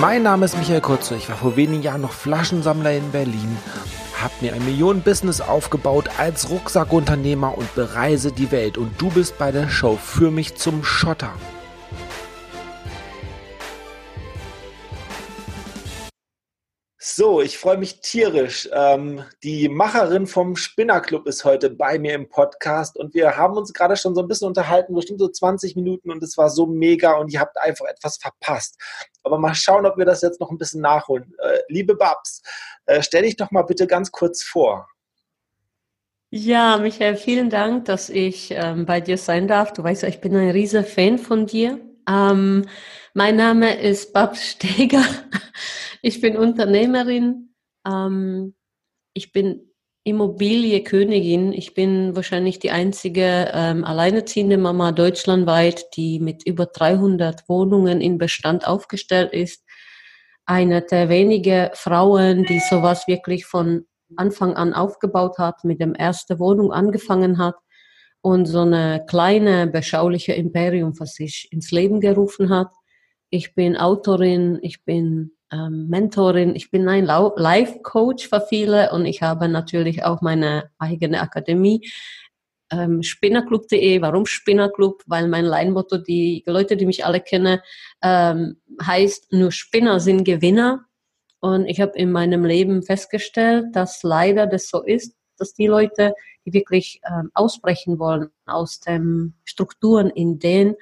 Mein Name ist Michael Kurze. Ich war vor wenigen Jahren noch Flaschensammler in Berlin, habe mir ein Millionen-Business aufgebaut als Rucksackunternehmer und bereise die Welt. Und du bist bei der Show für mich zum Schotter. So, ich freue mich tierisch. Ähm, die Macherin vom Spinnerclub ist heute bei mir im Podcast und wir haben uns gerade schon so ein bisschen unterhalten, bestimmt so 20 Minuten und es war so mega und ihr habt einfach etwas verpasst. Aber mal schauen, ob wir das jetzt noch ein bisschen nachholen. Äh, liebe Babs, äh, stell dich doch mal bitte ganz kurz vor. Ja, Michael, vielen Dank, dass ich ähm, bei dir sein darf. Du weißt ja, ich bin ein riesiger Fan von dir. Ähm, mein Name ist Babs Steger. Ich bin Unternehmerin. Ähm, ich bin Immobilienkönigin. Ich bin wahrscheinlich die einzige ähm, alleinerziehende Mama deutschlandweit, die mit über 300 Wohnungen in Bestand aufgestellt ist. Eine der wenigen Frauen, die sowas wirklich von Anfang an aufgebaut hat, mit dem ersten Wohnung angefangen hat und so eine kleine, beschauliche Imperium für sich ins Leben gerufen hat. Ich bin Autorin, ich bin ähm, Mentorin, ich bin ein Life-Coach für viele und ich habe natürlich auch meine eigene Akademie. Ähm, Spinnerclub.de, warum Spinnerclub? Weil mein Leinmotto, die Leute, die mich alle kennen, ähm, heißt, nur Spinner sind Gewinner. Und ich habe in meinem Leben festgestellt, dass leider das so ist, dass die Leute, die wirklich ähm, ausbrechen wollen aus den Strukturen, in denen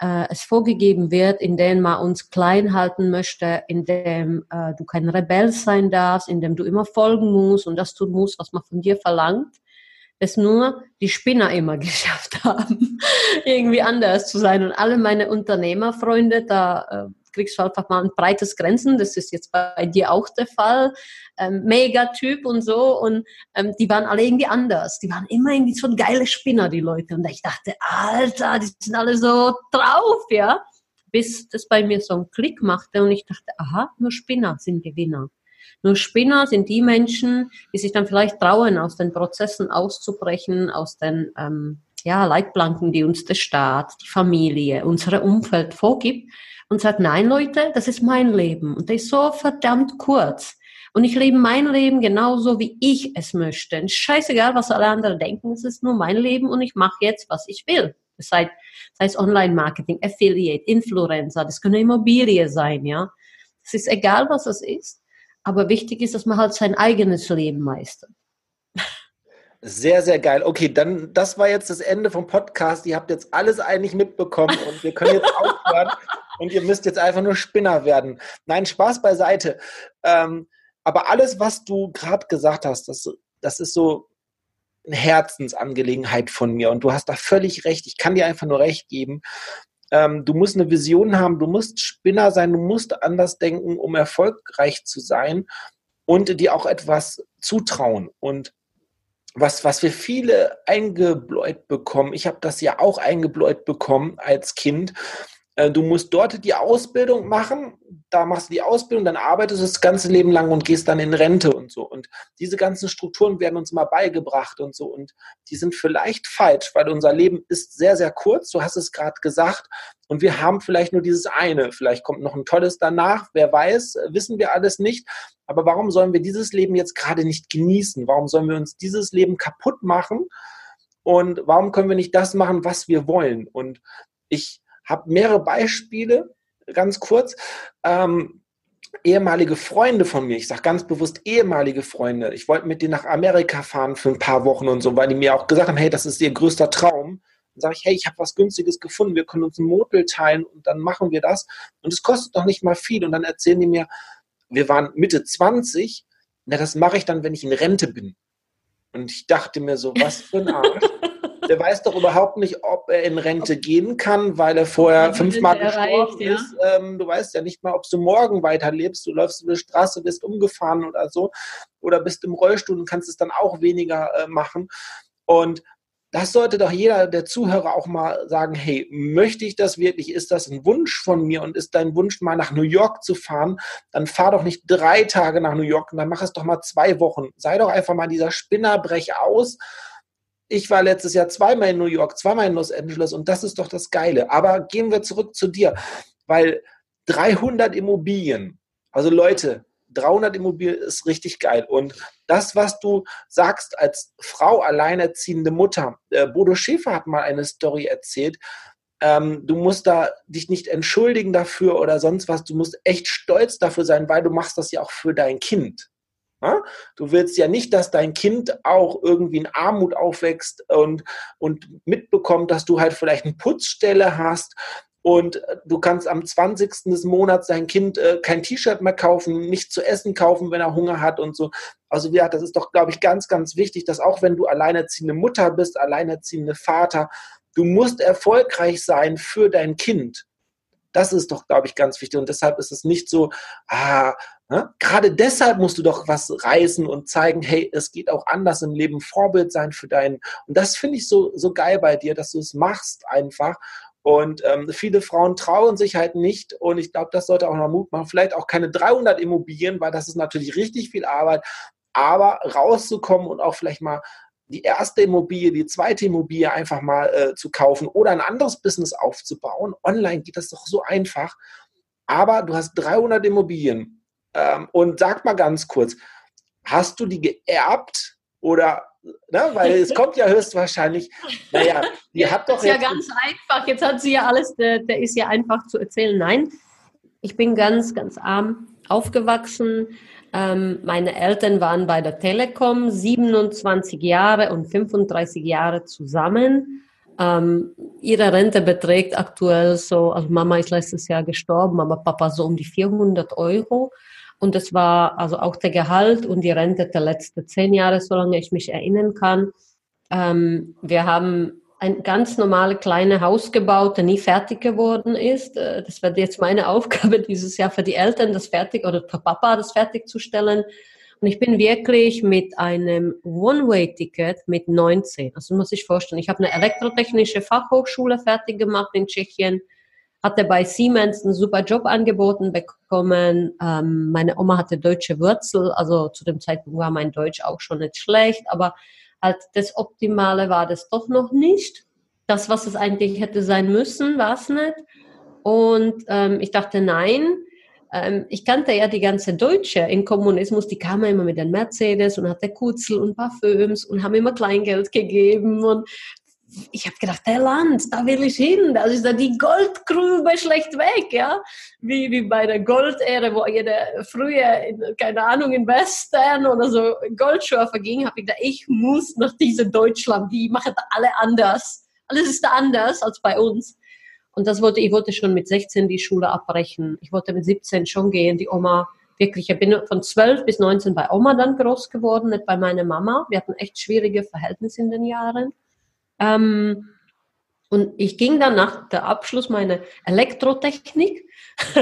äh, es vorgegeben wird, in denen man uns klein halten möchte, in dem äh, du kein Rebell sein darfst, in dem du immer folgen musst und das tun musst, was man von dir verlangt, es nur die Spinner immer geschafft haben, irgendwie anders zu sein. Und alle meine Unternehmerfreunde, da äh, kriegst einfach mal ein breites Grenzen. Das ist jetzt bei dir auch der Fall. Ähm, Mega-Typ und so. Und ähm, die waren alle irgendwie anders. Die waren immer irgendwie so geile Spinner, die Leute. Und ich dachte, Alter, die sind alle so drauf, ja. Bis das bei mir so einen Klick machte und ich dachte, aha, nur Spinner sind Gewinner. Nur Spinner sind die Menschen, die sich dann vielleicht trauen, aus den Prozessen auszubrechen, aus den ähm, ja, Leitplanken, die uns der Staat, die Familie, unser Umfeld vorgibt und sagt, nein Leute, das ist mein Leben und das ist so verdammt kurz. Und ich lebe mein Leben genauso, wie ich es möchte. Und scheißegal, was alle anderen denken, es ist nur mein Leben und ich mache jetzt, was ich will. Das heißt, das heißt Online-Marketing, Affiliate, Influencer, das können Immobilie sein, ja. Es ist egal, was es ist, aber wichtig ist, dass man halt sein eigenes Leben meistert. Sehr, sehr geil. Okay, dann, das war jetzt das Ende vom Podcast. Ihr habt jetzt alles eigentlich mitbekommen und wir können jetzt aufhören und ihr müsst jetzt einfach nur Spinner werden. Nein, Spaß beiseite. Ähm, aber alles, was du gerade gesagt hast, das, das ist so eine Herzensangelegenheit von mir und du hast da völlig recht. Ich kann dir einfach nur recht geben. Ähm, du musst eine Vision haben, du musst Spinner sein, du musst anders denken, um erfolgreich zu sein und dir auch etwas zutrauen. Und was, was wir viele eingebläut bekommen, ich habe das ja auch eingebläut bekommen als Kind, du musst dort die Ausbildung machen, da machst du die Ausbildung, dann arbeitest du das ganze Leben lang und gehst dann in Rente und so. Und diese ganzen Strukturen werden uns mal beigebracht und so. Und die sind vielleicht falsch, weil unser Leben ist sehr, sehr kurz, du hast es gerade gesagt. Und wir haben vielleicht nur dieses eine. Vielleicht kommt noch ein tolles danach, wer weiß, wissen wir alles nicht. Aber warum sollen wir dieses Leben jetzt gerade nicht genießen? Warum sollen wir uns dieses Leben kaputt machen? Und warum können wir nicht das machen, was wir wollen? Und ich habe mehrere Beispiele, ganz kurz. Ähm, ehemalige Freunde von mir, ich sage ganz bewusst ehemalige Freunde, ich wollte mit denen nach Amerika fahren für ein paar Wochen und so, weil die mir auch gesagt haben, hey, das ist ihr größter Traum. Dann sage ich, hey, ich habe was Günstiges gefunden, wir können uns ein Motel teilen und dann machen wir das. Und es kostet doch nicht mal viel. Und dann erzählen die mir, wir waren Mitte 20, na, das mache ich dann, wenn ich in Rente bin. Und ich dachte mir so, was für ein Arsch. der weiß doch überhaupt nicht, ob er in Rente gehen kann, weil er vorher fünfmal gestorben ja? ist. Ähm, du weißt ja nicht mal, ob du morgen weiterlebst. Du läufst über die Straße, bist umgefahren oder so. Oder bist im Rollstuhl und kannst es dann auch weniger äh, machen. Und das sollte doch jeder der Zuhörer auch mal sagen, hey, möchte ich das wirklich? Ist das ein Wunsch von mir und ist dein Wunsch mal nach New York zu fahren? Dann fahr doch nicht drei Tage nach New York und dann mach es doch mal zwei Wochen. Sei doch einfach mal dieser Spinner, brech aus ich war letztes Jahr zweimal in New York, zweimal in Los Angeles und das ist doch das Geile. Aber gehen wir zurück zu dir, weil 300 Immobilien. Also Leute, 300 Immobilien ist richtig geil. Und das, was du sagst als Frau, alleinerziehende Mutter, äh, Bodo Schäfer hat mal eine Story erzählt, ähm, du musst da dich nicht entschuldigen dafür oder sonst was. Du musst echt stolz dafür sein, weil du machst das ja auch für dein Kind. Du willst ja nicht, dass dein Kind auch irgendwie in Armut aufwächst und, und mitbekommt, dass du halt vielleicht eine Putzstelle hast und du kannst am 20. des Monats dein Kind äh, kein T-Shirt mehr kaufen, nicht zu essen kaufen, wenn er Hunger hat und so. Also ja, das ist doch, glaube ich, ganz, ganz wichtig, dass auch wenn du alleinerziehende Mutter bist, alleinerziehende Vater, Du musst erfolgreich sein für dein Kind. Das ist doch, glaube ich, ganz wichtig. Und deshalb ist es nicht so, ah, ne? gerade deshalb musst du doch was reißen und zeigen, hey, es geht auch anders im Leben, Vorbild sein für deinen. Und das finde ich so, so geil bei dir, dass du es machst einfach. Und ähm, viele Frauen trauen sich halt nicht. Und ich glaube, das sollte auch noch Mut machen. Vielleicht auch keine 300 Immobilien, weil das ist natürlich richtig viel Arbeit. Aber rauszukommen und auch vielleicht mal die erste Immobilie, die zweite Immobilie einfach mal äh, zu kaufen oder ein anderes Business aufzubauen. Online geht das doch so einfach. Aber du hast 300 Immobilien. Ähm, und sag mal ganz kurz, hast du die geerbt oder, ne, weil es kommt ja höchstwahrscheinlich, naja, die hat doch. Das ist ja ganz einfach. Jetzt hat sie ja alles, der, der ist ja einfach zu erzählen. Nein, ich bin ganz, ganz arm aufgewachsen ähm, meine Eltern waren bei der Telekom 27 Jahre und 35 Jahre zusammen. Ähm, ihre Rente beträgt aktuell so, also Mama ist letztes Jahr gestorben, aber Papa so um die 400 Euro. Und das war also auch der Gehalt und die Rente der letzten zehn Jahre, solange ich mich erinnern kann. Ähm, wir haben ein ganz normales kleines Haus gebaut, der nie fertig geworden ist. Äh, das wird jetzt meine Aufgabe dieses Jahr für die Eltern, das fertig oder für Papa das fertigzustellen. Und ich bin wirklich mit einem One-Way-Ticket mit 19. Also muss ich vorstellen, ich habe eine elektrotechnische Fachhochschule fertig gemacht in Tschechien, hatte bei Siemens einen super Job angeboten bekommen. Ähm, meine Oma hatte deutsche Wurzel, also zu dem Zeitpunkt war mein Deutsch auch schon nicht schlecht, aber halt das Optimale war das doch noch nicht. Das, was es eigentlich hätte sein müssen, war es nicht. Und ähm, ich dachte, nein, ähm, ich kannte ja die ganze Deutsche im Kommunismus, die kamen immer mit den Mercedes und hatte Kutzel und Parfüms und haben immer Kleingeld gegeben und ich habe gedacht, der Land, da will ich hin, das ist da die Goldgrube schlecht weg, ja, wie, wie bei der Goldähre, wo jeder früher, in, keine Ahnung, in Western oder so Goldschürfer ging, habe ich gedacht, ich muss nach diesem Deutschland, die machen da alle anders, alles ist da anders als bei uns. Und das wollte, ich wollte schon mit 16 die Schule abbrechen, ich wollte mit 17 schon gehen, die Oma, wirklich, ich bin von 12 bis 19 bei Oma dann groß geworden, nicht bei meiner Mama, wir hatten echt schwierige Verhältnisse in den Jahren. Ähm, und ich ging dann nach der Abschluss meiner Elektrotechnik.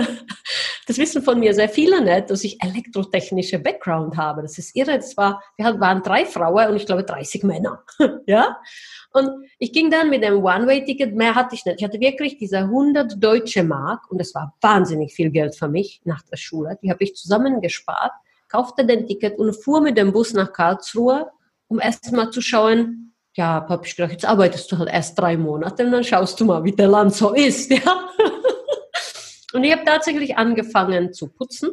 das wissen von mir sehr viele nicht, dass ich elektrotechnische Background habe. Das ist irre. Das war, wir waren drei Frauen und ich glaube 30 Männer. ja? Und ich ging dann mit dem One-Way-Ticket, mehr hatte ich nicht. Ich hatte wirklich diese 100 deutsche Mark und das war wahnsinnig viel Geld für mich nach der Schule. Die habe ich zusammengespart, kaufte den Ticket und fuhr mit dem Bus nach Karlsruhe, um erst mal zu schauen, ja, habe ich gedacht, jetzt arbeitest du halt erst drei Monate und dann schaust du mal, wie der Land so ist, ja. und ich habe tatsächlich angefangen zu putzen.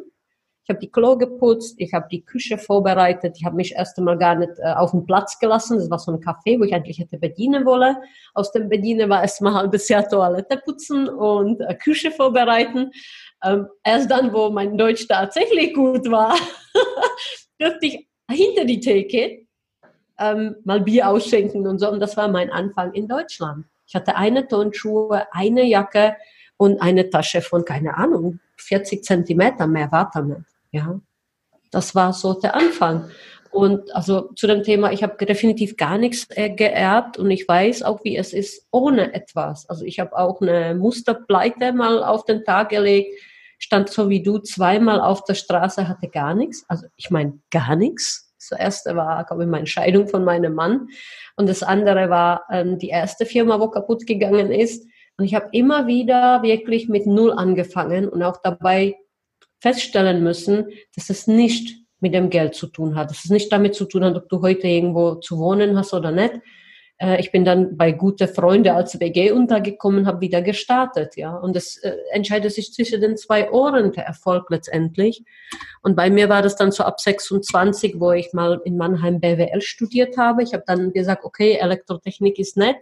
Ich habe die Klo geputzt, ich habe die Küche vorbereitet, ich habe mich erst einmal gar nicht äh, auf den Platz gelassen. Das war so ein Café, wo ich eigentlich hätte bedienen wollen. Aus dem Bedienen war erst mal ein bisschen Toilette putzen und äh, Küche vorbereiten. Ähm, erst dann, wo mein Deutsch tatsächlich gut war, durfte ich hinter die Theke ähm, mal Bier ausschenken und so. Und das war mein Anfang in Deutschland. Ich hatte eine Turnschuhe, eine Jacke und eine Tasche von, keine Ahnung, 40 Zentimeter, mehr war da nicht. Ja. Das war so der Anfang. Und also zu dem Thema, ich habe definitiv gar nichts äh, geerbt und ich weiß auch, wie es ist ohne etwas. Also ich habe auch eine Musterpleite mal auf den Tag gelegt, stand so wie du zweimal auf der Straße, hatte gar nichts. Also ich meine gar nichts. Das erste war, glaube ich, meine Scheidung von meinem Mann. Und das andere war ähm, die erste Firma, wo kaputt gegangen ist. Und ich habe immer wieder wirklich mit Null angefangen und auch dabei feststellen müssen, dass es nicht mit dem Geld zu tun hat, dass es nicht damit zu tun hat, ob du heute irgendwo zu wohnen hast oder nicht. Äh, ich bin dann bei gute Freunde als WG untergekommen, habe wieder gestartet, ja. Und es äh, entscheidet sich zwischen den zwei Ohren der Erfolg letztendlich. Und bei mir war das dann so ab 26, wo ich mal in Mannheim BWL studiert habe. Ich habe dann gesagt, okay, Elektrotechnik ist nett.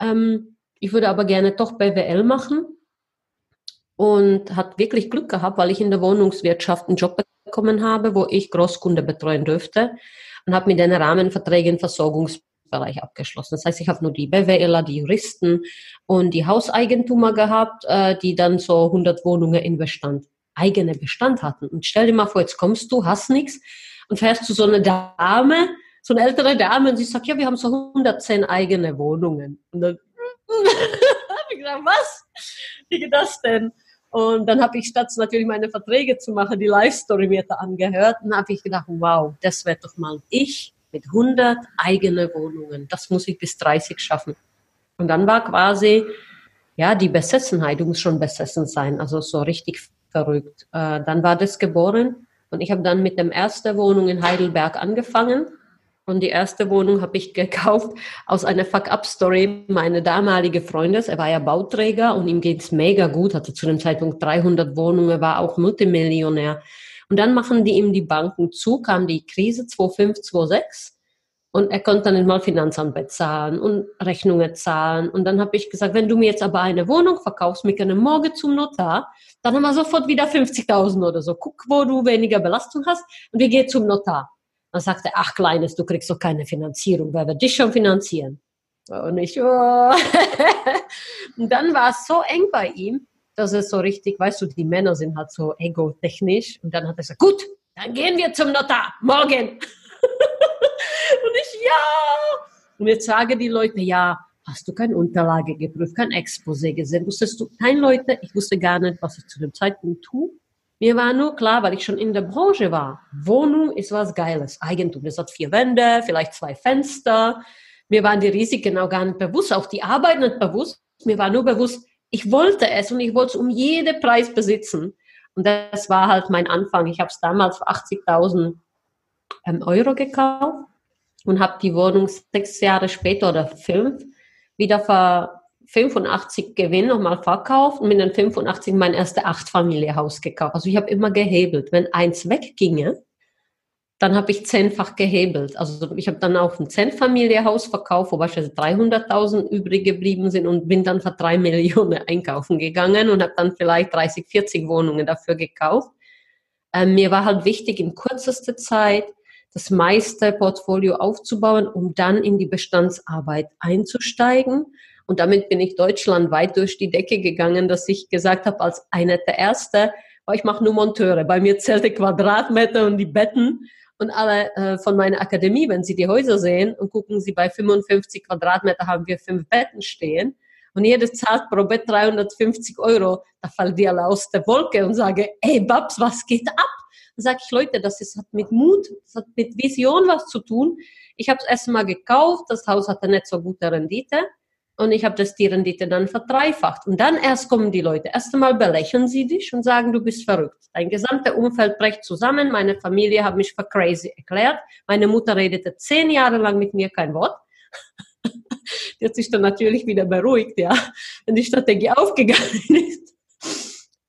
Ähm, ich würde aber gerne doch BWL machen und hat wirklich Glück gehabt, weil ich in der Wohnungswirtschaft einen Job bekommen habe, wo ich Großkunde betreuen dürfte und habe mit den Rahmenverträgen Versorgungs Bereich abgeschlossen. Das heißt, ich habe nur die BWLer, die Juristen und die Hauseigentümer gehabt, äh, die dann so 100 Wohnungen in Bestand, eigene Bestand hatten. Und stell dir mal vor, jetzt kommst du, hast nichts und fährst zu so einer Dame, so eine ältere Dame und sie sagt, ja, wir haben so 110 eigene Wohnungen. Und dann habe ich gesagt, was? Wie geht das denn? Und dann habe ich statt natürlich meine Verträge zu machen, die Live-Story mir da angehört. Und habe ich gedacht, wow, das wäre doch mal ich mit 100 eigene Wohnungen. Das muss ich bis 30 schaffen. Und dann war quasi, ja, die Besessenheit, du musst schon besessen sein, also so richtig verrückt. Äh, dann war das geboren und ich habe dann mit dem ersten Wohnung in Heidelberg angefangen. Und die erste Wohnung habe ich gekauft aus einer Fuck-Up-Story. Meine damalige Freundin, er war ja Bauträger und ihm geht's mega gut, hatte zu dem Zeitpunkt 300 Wohnungen, war auch Multimillionär. Und dann machen die ihm die Banken zu, kam die Krise 2005, 2006 und er konnte dann mal Finanzamt bezahlen und Rechnungen zahlen. Und dann habe ich gesagt, wenn du mir jetzt aber eine Wohnung verkaufst, mit einem Morgen zum Notar, dann haben wir sofort wieder 50.000 oder so. Guck, wo du weniger Belastung hast und wir gehen zum Notar. Dann sagte er, ach Kleines, du kriegst doch keine Finanzierung, wer wird dich schon finanzieren? Und ich, oh. und dann war es so eng bei ihm, dass es so richtig, weißt du, die Männer sind halt so ego-technisch. Und dann hat er gesagt, gut, dann gehen wir zum Notar, morgen. und ich, ja. Und jetzt sagen die Leute, ja, hast du keine Unterlage geprüft, kein Exposé gesehen, wusstest du, nein Leute, ich wusste gar nicht, was ich zu dem Zeitpunkt tue. Mir war nur klar, weil ich schon in der Branche war, Wohnung ist was Geiles. Eigentum, das hat vier Wände, vielleicht zwei Fenster. Mir waren die Risiken auch gar nicht bewusst, auch die Arbeit nicht bewusst. Mir war nur bewusst, ich wollte es und ich wollte es um jeden Preis besitzen. Und das war halt mein Anfang. Ich habe es damals für 80.000 ähm, Euro gekauft und habe die Wohnung sechs Jahre später oder fünf wieder für 85 Gewinn nochmal verkauft und mit den 85 mein erstes Achtfamilienhaus gekauft. Also ich habe immer gehebelt. Wenn eins wegginge, dann habe ich zehnfach gehebelt. Also ich habe dann auch ein Zehnfamilienhaus verkauft, wo beispielsweise 300.000 übrig geblieben sind und bin dann für drei Millionen einkaufen gegangen und habe dann vielleicht 30, 40 Wohnungen dafür gekauft. Ähm, mir war halt wichtig, in kürzester Zeit das meiste Portfolio aufzubauen, um dann in die Bestandsarbeit einzusteigen. Und damit bin ich deutschlandweit durch die Decke gegangen, dass ich gesagt habe, als eine der Erste, ich mache nur Monteure. Bei mir zählt der Quadratmeter und die Betten. Und alle äh, von meiner Akademie, wenn Sie die Häuser sehen und gucken Sie, bei 55 Quadratmeter haben wir fünf Betten stehen und jeder zahlt pro Bett 350 Euro, da fallen die alle aus der Wolke und sagen, ey Babs, was geht ab? Dann sage ich, Leute, das ist, hat mit Mut, das hat mit Vision was zu tun. Ich habe es erstmal gekauft, das Haus hatte nicht so gute Rendite und ich habe das die Rendite dann verdreifacht. Und dann erst kommen die Leute. Erst einmal belächeln sie dich und sagen, du bist verrückt. Dein gesamter Umfeld bricht zusammen. Meine Familie hat mich für crazy erklärt. Meine Mutter redete zehn Jahre lang mit mir kein Wort. die hat sich dann natürlich wieder beruhigt, ja, wenn die Strategie aufgegangen ist.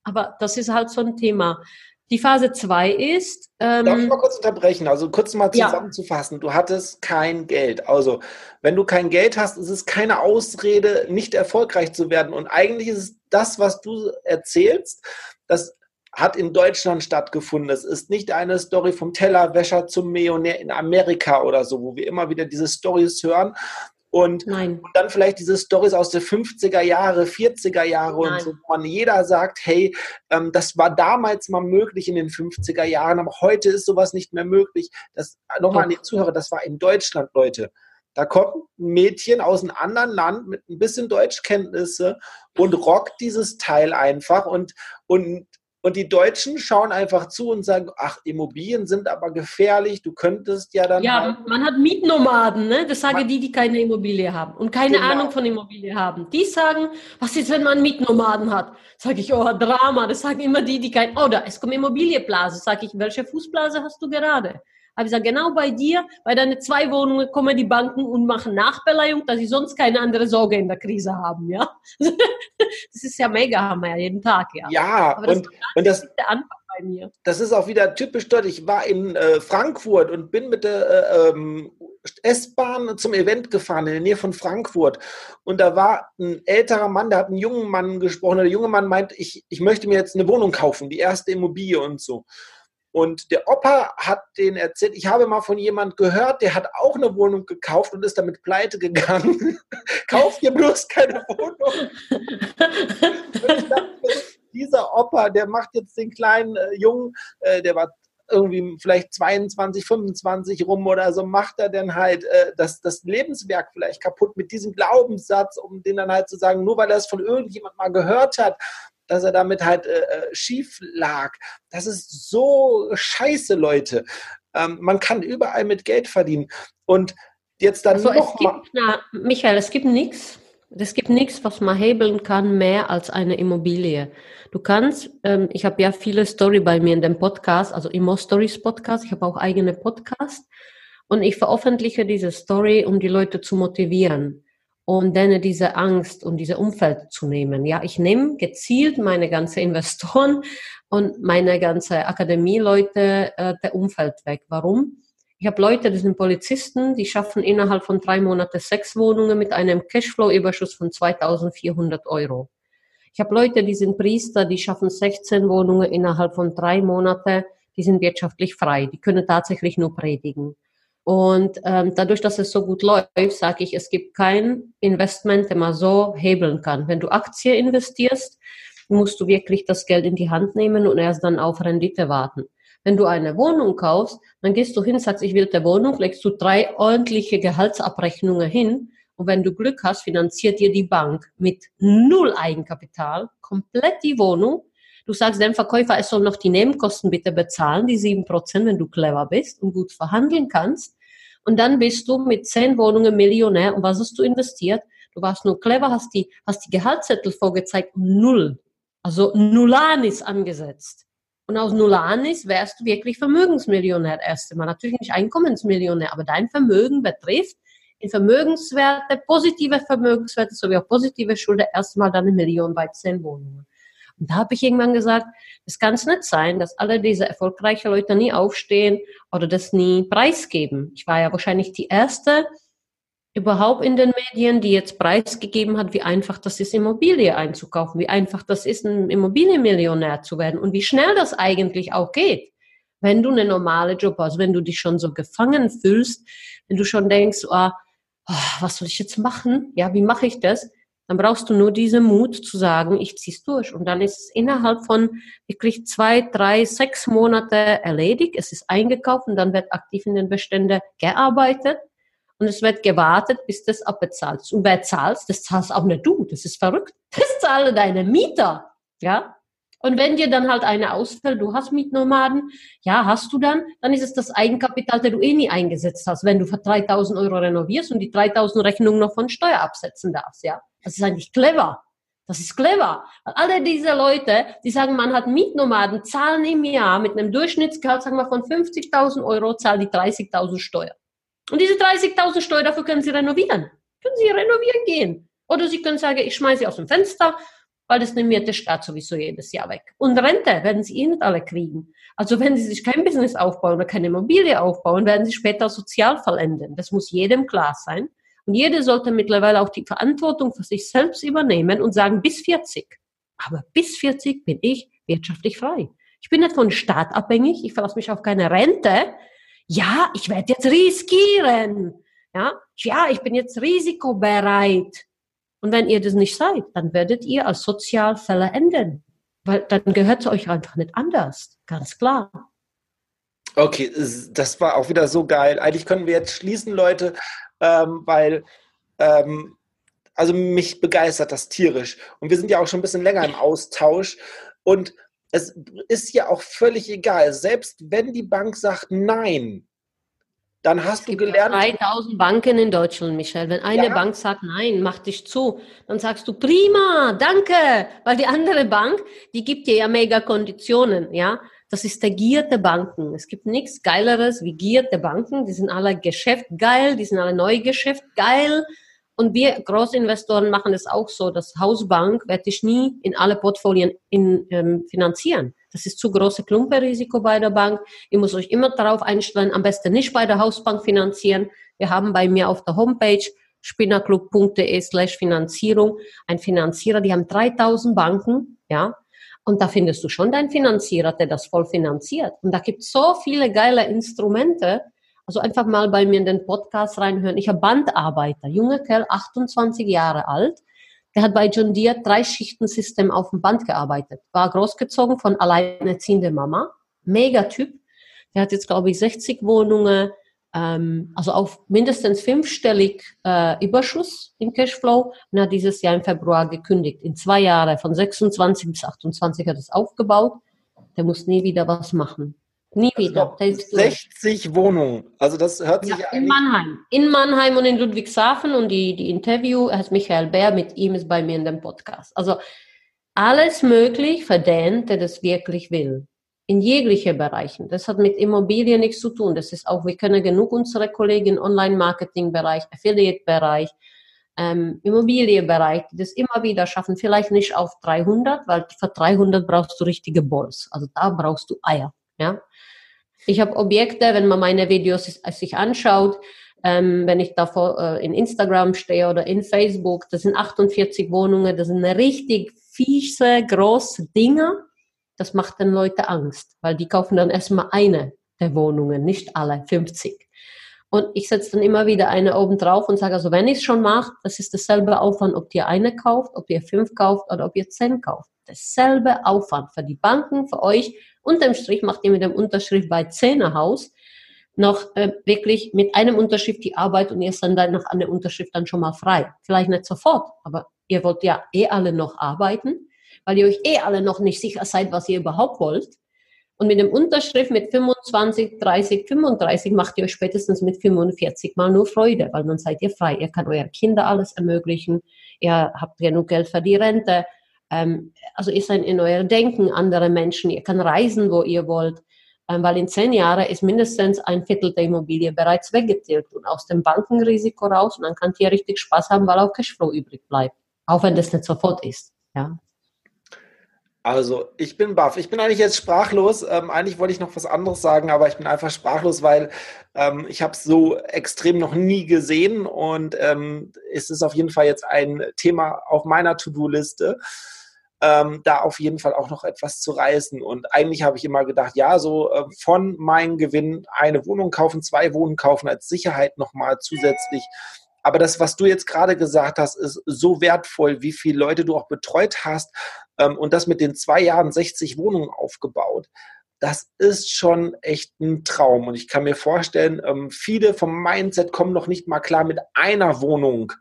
Aber das ist halt so ein Thema. Die Phase 2 ist. Ähm, Darf ich mal kurz unterbrechen? Also kurz mal zusammenzufassen. Ja. Du hattest kein Geld. Also, wenn du kein Geld hast, ist es keine Ausrede, nicht erfolgreich zu werden. Und eigentlich ist es das, was du erzählst, das hat in Deutschland stattgefunden. Es ist nicht eine Story vom Tellerwäscher zum Millionär in Amerika oder so, wo wir immer wieder diese Stories hören, und, und, dann vielleicht diese Stories aus den 50er Jahre, 40er Jahre Nein. und so, wo man jeder sagt, hey, ähm, das war damals mal möglich in den 50er Jahren, aber heute ist sowas nicht mehr möglich. Das nochmal an die Zuhörer, das war in Deutschland, Leute. Da kommt ein Mädchen aus einem anderen Land mit ein bisschen Deutschkenntnisse und rockt dieses Teil einfach und, und und die Deutschen schauen einfach zu und sagen, ach, Immobilien sind aber gefährlich, du könntest ja dann. Ja, halt man hat Mietnomaden, ne? Das sagen die, die keine Immobilie haben und keine genau. Ahnung von Immobilie haben. Die sagen, was ist, wenn man Mietnomaden hat? Sag ich, oh, Drama. Das sagen immer die, die kein, oh, da, es kommt Immobilienblase. Sag ich, welche Fußblase hast du gerade? Habe ich gesagt, genau bei dir, bei deinen zwei Wohnungen kommen die Banken und machen Nachbeleihung, dass sie sonst keine andere Sorge in der Krise haben, ja. das ist ja mega, haben wir ja jeden Tag, ja. Ja, Aber und, und das, der Anfang bei mir. Das ist auch wieder typisch dort. Ich war in äh, Frankfurt und bin mit der äh, ähm, S-Bahn zum Event gefahren in der Nähe von Frankfurt. Und da war ein älterer Mann, der hat einen jungen Mann gesprochen. Der junge Mann meint, ich, ich möchte mir jetzt eine Wohnung kaufen, die erste Immobilie und so. Und der Opa hat den erzählt, ich habe mal von jemand gehört, der hat auch eine Wohnung gekauft und ist damit pleite gegangen. Kauf dir bloß keine Wohnung. dachte, dieser Opa, der macht jetzt den kleinen äh, Jungen, äh, der war irgendwie vielleicht 22, 25 rum oder so, macht er dann halt äh, das, das Lebenswerk vielleicht kaputt mit diesem Glaubenssatz, um den dann halt zu sagen, nur weil er es von irgendjemand mal gehört hat, dass er damit halt äh, äh schief lag. Das ist so scheiße, Leute. Ähm, man kann überall mit Geld verdienen. Und jetzt dann also noch es gibt, na, Michael, es gibt nichts, es gibt nichts, was man hebeln kann, mehr als eine Immobilie. Du kannst, ähm, ich habe ja viele Story bei mir in dem Podcast, also Immo Stories Podcast, ich habe auch eigene Podcast und ich veröffentliche diese Story, um die Leute zu motivieren und denen diese Angst und diese Umfeld zu nehmen. Ja, ich nehme gezielt meine ganze Investoren und meine ganze Akademieleute äh, der Umfeld weg. Warum? Ich habe Leute, die sind Polizisten, die schaffen innerhalb von drei Monaten sechs Wohnungen mit einem Cashflow-Überschuss von 2400 Euro. Ich habe Leute, die sind Priester, die schaffen 16 Wohnungen innerhalb von drei Monaten, die sind wirtschaftlich frei, die können tatsächlich nur predigen. Und ähm, dadurch, dass es so gut läuft, sage ich, es gibt kein Investment, der man so hebeln kann. Wenn du Aktie investierst, musst du wirklich das Geld in die Hand nehmen und erst dann auf Rendite warten. Wenn du eine Wohnung kaufst, dann gehst du hin, sagst, ich will der Wohnung, legst du drei ordentliche Gehaltsabrechnungen hin und wenn du Glück hast, finanziert dir die Bank mit null Eigenkapital komplett die Wohnung. Du sagst dem Verkäufer, es soll noch die Nebenkosten bitte bezahlen, die sieben Prozent, wenn du clever bist und gut verhandeln kannst. Und dann bist du mit zehn Wohnungen Millionär. Und was hast du investiert? Du warst nur clever, hast die, hast die Gehaltszettel vorgezeigt, null. Also Nullanis angesetzt. Und aus Nullanis wärst du wirklich Vermögensmillionär erst einmal. Natürlich nicht Einkommensmillionär, aber dein Vermögen betrifft in Vermögenswerte, positive Vermögenswerte sowie auch positive Schulden erstmal dann eine Million bei zehn Wohnungen. Und da habe ich irgendwann gesagt, es kann es nicht sein, dass alle diese erfolgreichen Leute nie aufstehen oder das nie preisgeben. Ich war ja wahrscheinlich die erste, überhaupt in den Medien, die jetzt preisgegeben hat, wie einfach das ist, Immobilie einzukaufen, wie einfach das ist, ein Immobilienmillionär zu werden und wie schnell das eigentlich auch geht. Wenn du eine normale Job hast, wenn du dich schon so gefangen fühlst, wenn du schon denkst, oh, oh, was soll ich jetzt machen? Ja, wie mache ich das? Dann brauchst du nur diesen Mut zu sagen, ich zieh's durch. Und dann ist es innerhalb von wirklich zwei, drei, sechs Monate erledigt. Es ist eingekauft und dann wird aktiv in den Beständen gearbeitet und es wird gewartet, bis das abbezahlt ist. Und wer zahlt, das zahlst auch nicht du. Das ist verrückt. Das zahlen deine Mieter. Ja. Und wenn dir dann halt eine ausfällt, du hast Mietnomaden, ja, hast du dann, dann ist es das Eigenkapital, der du eh nie eingesetzt hast, wenn du für 3000 Euro renovierst und die 3000 Rechnungen noch von Steuer absetzen darfst, ja. Das ist eigentlich clever. Das ist clever. Alle diese Leute, die sagen, man hat Mietnomaden, zahlen im Jahr mit einem Durchschnittsgehalt, sagen wir, von 50.000 Euro, zahlen die 30.000 Steuer. Und diese 30.000 Steuer, dafür können Sie renovieren. Können Sie renovieren gehen. Oder Sie können sagen, ich schmeiße sie aus dem Fenster, weil das nimmt mir der Staat sowieso jedes Jahr weg. Und Rente werden Sie eh nicht alle kriegen. Also wenn Sie sich kein Business aufbauen oder keine Immobilie aufbauen, werden Sie später sozial verenden. Das muss jedem klar sein. Und jeder sollte mittlerweile auch die Verantwortung für sich selbst übernehmen und sagen, bis 40. Aber bis 40 bin ich wirtschaftlich frei. Ich bin nicht von Staat abhängig. Ich verlasse mich auf keine Rente ja, ich werde jetzt riskieren. Ja, ja, ich bin jetzt risikobereit. Und wenn ihr das nicht seid, dann werdet ihr als Sozialfälle enden. Weil dann gehört es euch einfach nicht anders. Ganz klar. Okay, das war auch wieder so geil. Eigentlich können wir jetzt schließen, Leute, ähm, weil ähm, also mich begeistert das tierisch. Und wir sind ja auch schon ein bisschen länger im Austausch. Und es ist ja auch völlig egal. Selbst wenn die Bank sagt Nein, dann hast du gelernt. 3000 Banken in Deutschland, Michel. Wenn eine ja. Bank sagt Nein, mach dich zu, dann sagst du prima, danke, weil die andere Bank, die gibt dir ja mega Konditionen, ja. Das ist der Gier der Banken. Es gibt nichts Geileres wie Gier der Banken. Die sind alle Geschäft geil, die sind alle Neugeschäft geil. Und wir Großinvestoren machen es auch so, dass Hausbank werde ich nie in alle Portfolien in, ähm, finanzieren. Das ist zu große Klumpenrisiko bei der Bank. Ihr müsst euch immer darauf einstellen, am besten nicht bei der Hausbank finanzieren. Wir haben bei mir auf der Homepage spinnerclub.de slash Finanzierung ein Finanzierer, die haben 3000 Banken, ja, und da findest du schon deinen Finanzierer, der das voll finanziert. Und da gibt es so viele geile Instrumente. Also einfach mal bei mir in den Podcast reinhören. Ich habe Bandarbeiter, junge Kerl, 28 Jahre alt. Der hat bei John Deere drei Schichtensystem auf dem Band gearbeitet. War großgezogen von alleinerziehender Mama. Mega Typ. Der hat jetzt, glaube ich, 60 Wohnungen, ähm, also auf mindestens fünfstellig äh, Überschuss im Cashflow und hat dieses Jahr im Februar gekündigt. In zwei Jahren, von 26 bis 28 hat es aufgebaut. Der muss nie wieder was machen. Nie wieder. 60 Wohnungen. Also das hört sich ja, in Mannheim. In Mannheim und in Ludwigshafen und die, die Interview, heißt Michael Bär, mit ihm ist bei mir in dem Podcast. Also alles möglich für den, der das wirklich will in jegliche Bereichen. Das hat mit Immobilien nichts zu tun. Das ist auch, wir können genug unsere Kollegen im Online-Marketing-Bereich, Affiliate-Bereich, ähm, Immobilienbereich, die das immer wieder schaffen. Vielleicht nicht auf 300, weil für 300 brauchst du richtige Balls. Also da brauchst du Eier. Ja. Ich habe Objekte, wenn man meine Videos sich anschaut, ähm, wenn ich da vor, äh, in Instagram stehe oder in Facebook, das sind 48 Wohnungen, das sind richtig fiese, große Dinge das macht den Leuten Angst, weil die kaufen dann erstmal eine der Wohnungen, nicht alle 50. Und ich setze dann immer wieder eine oben drauf und sage, also wenn ich es schon mache, das ist dasselbe Aufwand, ob ihr eine kauft, ob ihr fünf kauft oder ob ihr zehn kauft. Dasselbe Aufwand für die Banken, für euch. Unterm Strich macht ihr mit dem Unterschrift bei Zehnerhaus noch äh, wirklich mit einem Unterschrift die Arbeit und ihr seid dann nach einer Unterschrift dann schon mal frei. Vielleicht nicht sofort, aber ihr wollt ja eh alle noch arbeiten weil ihr euch eh alle noch nicht sicher seid, was ihr überhaupt wollt. Und mit dem Unterschrift mit 25, 30, 35 macht ihr euch spätestens mit 45 mal nur Freude, weil dann seid ihr frei. Ihr könnt euren Kindern alles ermöglichen. Ihr habt genug Geld für die Rente. Ähm, also ihr seid in euer Denken andere Menschen. Ihr könnt reisen, wo ihr wollt. Ähm, weil in zehn Jahren ist mindestens ein Viertel der Immobilie bereits weggetilgt und aus dem Bankenrisiko raus. Und dann könnt ihr richtig Spaß haben, weil auch Cashflow übrig bleibt. Auch wenn das nicht sofort ist. Ja. Also, ich bin baff. Ich bin eigentlich jetzt sprachlos. Ähm, eigentlich wollte ich noch was anderes sagen, aber ich bin einfach sprachlos, weil ähm, ich habe es so extrem noch nie gesehen und ähm, es ist auf jeden Fall jetzt ein Thema auf meiner To-Do-Liste, ähm, da auf jeden Fall auch noch etwas zu reißen. Und eigentlich habe ich immer gedacht, ja, so äh, von meinem Gewinn eine Wohnung kaufen, zwei Wohnungen kaufen als Sicherheit nochmal zusätzlich aber das, was du jetzt gerade gesagt hast, ist so wertvoll, wie viele Leute du auch betreut hast ähm, und das mit den zwei Jahren 60 Wohnungen aufgebaut. Das ist schon echt ein Traum. Und ich kann mir vorstellen, ähm, viele vom Mindset kommen noch nicht mal klar mit einer Wohnung.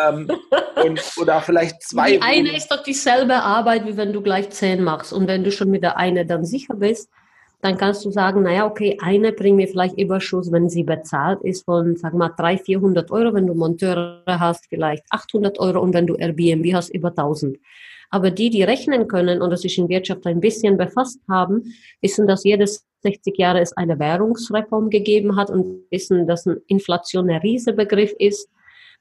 ähm, und, oder vielleicht zwei. Die eine ist doch dieselbe Arbeit, wie wenn du gleich zehn machst. Und wenn du schon mit der eine dann sicher bist, dann kannst du sagen, naja, okay, eine bringt mir vielleicht Überschuss, wenn sie bezahlt ist von, sag mal, 300, 400 Euro, wenn du Monteure hast, vielleicht 800 Euro und wenn du Airbnb hast, über 1000. Aber die, die rechnen können und sich in Wirtschaft ein bisschen befasst haben, wissen, dass jedes 60 Jahre es eine Währungsreform gegeben hat und wissen, dass eine Inflation ein Riesebegriff ist,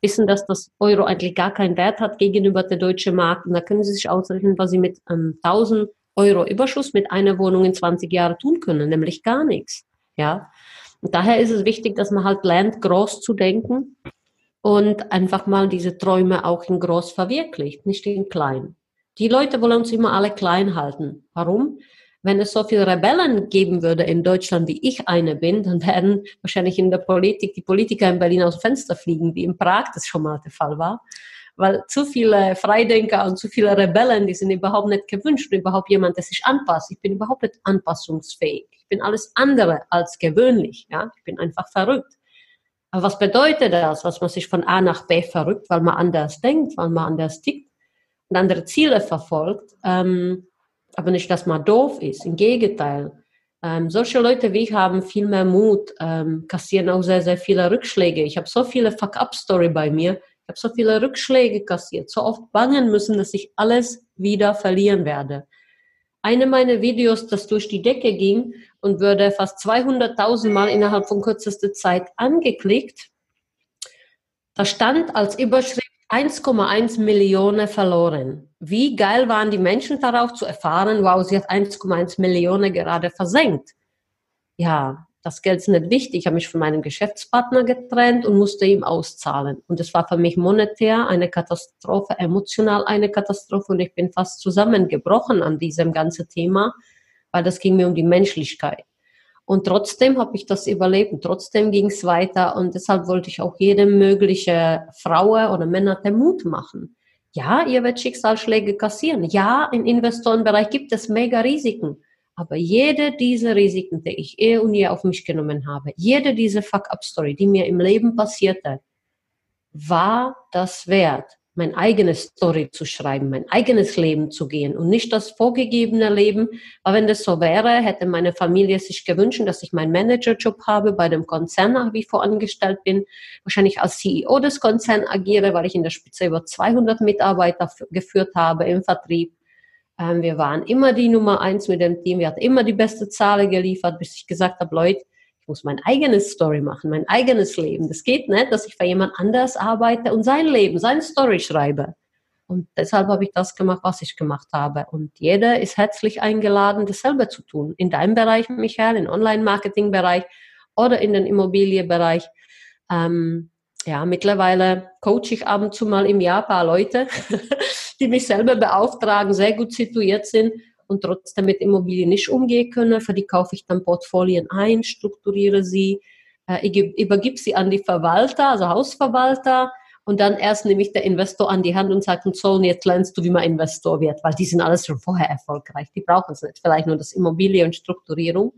wissen, dass das Euro eigentlich gar keinen Wert hat gegenüber der deutschen Markt und da können sie sich ausrechnen, was sie mit ähm, 1000 Euro Überschuss mit einer Wohnung in 20 Jahren tun können, nämlich gar nichts. Ja. Und daher ist es wichtig, dass man halt lernt, groß zu denken und einfach mal diese Träume auch in groß verwirklicht, nicht in klein. Die Leute wollen uns immer alle klein halten. Warum? Wenn es so viele Rebellen geben würde in Deutschland, wie ich eine bin, dann werden wahrscheinlich in der Politik die Politiker in Berlin aus dem Fenster fliegen, wie in Prag das schon mal der Fall war weil zu viele Freidenker und zu viele Rebellen, die sind überhaupt nicht gewünscht, überhaupt jemand, der sich anpasst. Ich bin überhaupt nicht anpassungsfähig. Ich bin alles andere als gewöhnlich. Ja, ich bin einfach verrückt. Aber was bedeutet das, was man sich von A nach B verrückt, weil man anders denkt, weil man anders tickt und andere Ziele verfolgt, ähm, aber nicht, dass man doof ist. Im Gegenteil. Ähm, solche Leute wie ich haben viel mehr Mut, ähm, kassieren auch sehr, sehr viele Rückschläge. Ich habe so viele Fuck-up-Story bei mir, habe so viele Rückschläge kassiert, so oft bangen müssen, dass ich alles wieder verlieren werde. eine meiner Videos, das durch die Decke ging und würde fast 200.000 Mal innerhalb von kürzester Zeit angeklickt. Da stand als Überschrift 1,1 Millionen verloren. Wie geil waren die Menschen darauf zu erfahren, wow, sie hat 1,1 Millionen gerade versenkt. Ja, das Geld ist nicht wichtig. Ich habe mich von meinem Geschäftspartner getrennt und musste ihm auszahlen. Und es war für mich monetär eine Katastrophe, emotional eine Katastrophe und ich bin fast zusammengebrochen an diesem ganzen Thema, weil das ging mir um die Menschlichkeit. Und trotzdem habe ich das überlebt und trotzdem ging es weiter und deshalb wollte ich auch jede mögliche Frau oder Männer den Mut machen. Ja, ihr werdet Schicksalsschläge kassieren. Ja, im Investorenbereich gibt es mega Risiken. Aber jede dieser Risiken, die ich eh und je auf mich genommen habe, jede diese Fuck-up-Story, die mir im Leben passierte, war das wert, mein eigenes Story zu schreiben, mein eigenes Leben zu gehen und nicht das vorgegebene Leben. Aber wenn das so wäre, hätte meine Familie sich gewünscht, dass ich meinen Managerjob habe bei dem Konzern, wie ich vorangestellt bin, wahrscheinlich als CEO des Konzerns agiere, weil ich in der Spitze über 200 Mitarbeiter geführt habe im Vertrieb. Ähm, wir waren immer die Nummer eins mit dem Team. Wir hatten immer die beste Zahl geliefert, bis ich gesagt habe, Leute, ich muss mein eigenes Story machen, mein eigenes Leben. Das geht nicht, dass ich für jemand anders arbeite und sein Leben, seine Story schreibe. Und deshalb habe ich das gemacht, was ich gemacht habe. Und jeder ist herzlich eingeladen, dasselbe zu tun. In deinem Bereich, Michael, im Online-Marketing-Bereich oder in den Immobilienbereich. Ähm, ja, mittlerweile coache ich ab und zu mal im Jahr ein paar Leute, die mich selber beauftragen, sehr gut situiert sind und trotzdem mit Immobilien nicht umgehen können. Für die kaufe ich dann Portfolien ein, strukturiere sie, äh, übergib sie an die Verwalter, also Hausverwalter. Und dann erst nehme ich der Investor an die Hand und sage, so, und jetzt lernst du, wie man Investor wird, weil die sind alles schon vorher erfolgreich. Die brauchen es nicht. Vielleicht nur das Immobilie und Strukturierung.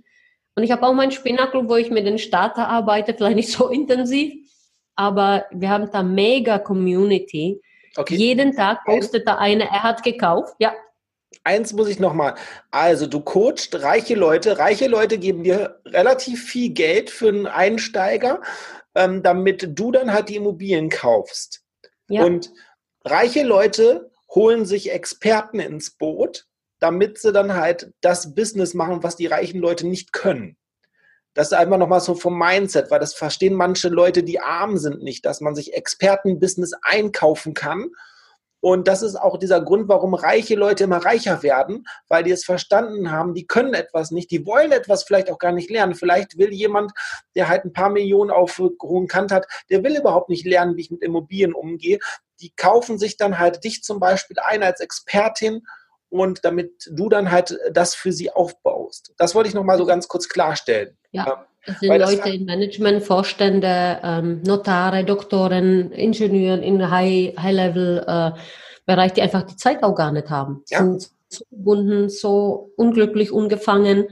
Und ich habe auch meinen Spinnerclub, wo ich mit den Starter arbeite, vielleicht nicht so intensiv, aber wir haben da mega Community. Okay. Jeden Tag postet da einer, er hat gekauft, ja eins muss ich nochmal. Also du coachst reiche Leute. Reiche Leute geben dir relativ viel Geld für einen Einsteiger, ähm, damit du dann halt die Immobilien kaufst. Ja. Und reiche Leute holen sich Experten ins Boot, damit sie dann halt das Business machen, was die reichen Leute nicht können. Das ist einfach nochmal so vom Mindset, weil das verstehen manche Leute, die arm sind, nicht, dass man sich Expertenbusiness einkaufen kann und das ist auch dieser Grund, warum reiche Leute immer reicher werden, weil die es verstanden haben, die können etwas nicht, die wollen etwas vielleicht auch gar nicht lernen. Vielleicht will jemand, der halt ein paar Millionen auf hohen Kant hat, der will überhaupt nicht lernen, wie ich mit Immobilien umgehe. Die kaufen sich dann halt dich zum Beispiel ein als Expertin und damit du dann halt das für sie aufbaust. Das wollte ich nochmal so ganz kurz klarstellen. Ja. Das sind Leute das in Management, Vorstände, ähm, Notare, Doktoren, Ingenieuren in High-Level-Bereich, äh, die einfach die Zeit auch gar nicht haben. Ja. Sind so gebunden, so unglücklich, ungefangen.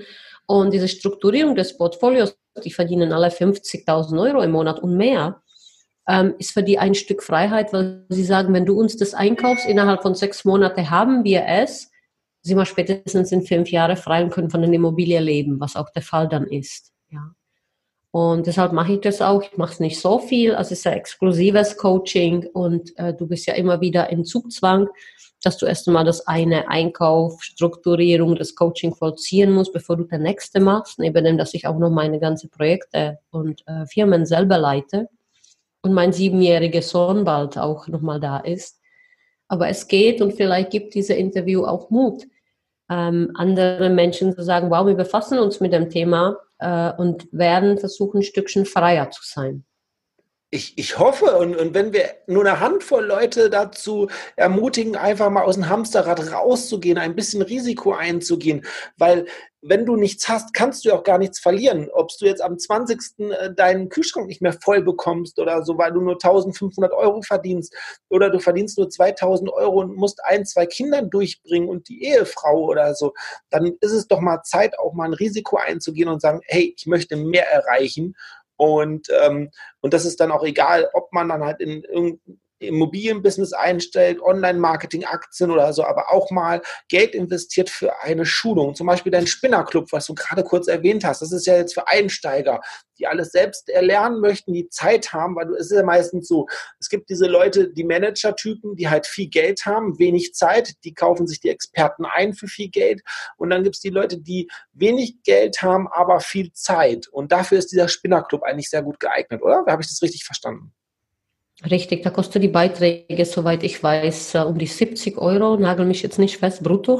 Und diese Strukturierung des Portfolios, die verdienen alle 50.000 Euro im Monat und mehr, ähm, ist für die ein Stück Freiheit, weil sie sagen, wenn du uns das einkaufst, innerhalb von sechs Monaten haben wir es, sind wir spätestens in fünf Jahren frei und können von der Immobilie leben, was auch der Fall dann ist. Ja. Und deshalb mache ich das auch. Ich mache es nicht so viel. Also es ist ein exklusives Coaching und äh, du bist ja immer wieder in Zugzwang, dass du erst einmal das eine Einkauf, Strukturierung, das Coaching vollziehen musst, bevor du das nächste machst. Neben dem, dass ich auch noch meine ganzen Projekte und äh, Firmen selber leite und mein siebenjähriger Sohn bald auch nochmal da ist. Aber es geht und vielleicht gibt diese Interview auch Mut, ähm, andere Menschen zu sagen, wow, wir befassen uns mit dem Thema äh, und werden versuchen, ein Stückchen freier zu sein. Ich, ich hoffe, und, und wenn wir nur eine Handvoll Leute dazu ermutigen, einfach mal aus dem Hamsterrad rauszugehen, ein bisschen Risiko einzugehen, weil wenn du nichts hast, kannst du auch gar nichts verlieren. Ob du jetzt am 20. Äh, deinen Kühlschrank nicht mehr voll bekommst oder so, weil du nur 1500 Euro verdienst oder du verdienst nur 2000 Euro und musst ein, zwei Kindern durchbringen und die Ehefrau oder so, dann ist es doch mal Zeit, auch mal ein Risiko einzugehen und sagen, hey, ich möchte mehr erreichen und, ähm, und das ist dann auch egal, ob man dann halt in, Immobilienbusiness einstellt, Online-Marketing, Aktien oder so, aber auch mal Geld investiert für eine Schulung. Zum Beispiel dein Spinnerclub, was du gerade kurz erwähnt hast. Das ist ja jetzt für Einsteiger, die alles selbst erlernen möchten, die Zeit haben, weil es ist ja meistens so, es gibt diese Leute, die Manager-Typen, die halt viel Geld haben, wenig Zeit, die kaufen sich die Experten ein für viel Geld. Und dann gibt es die Leute, die wenig Geld haben, aber viel Zeit. Und dafür ist dieser Spinnerclub eigentlich sehr gut geeignet, oder? Habe ich das richtig verstanden? Richtig, da kostet die Beiträge, soweit ich weiß, äh, um die 70 Euro, nagel mich jetzt nicht fest, brutto,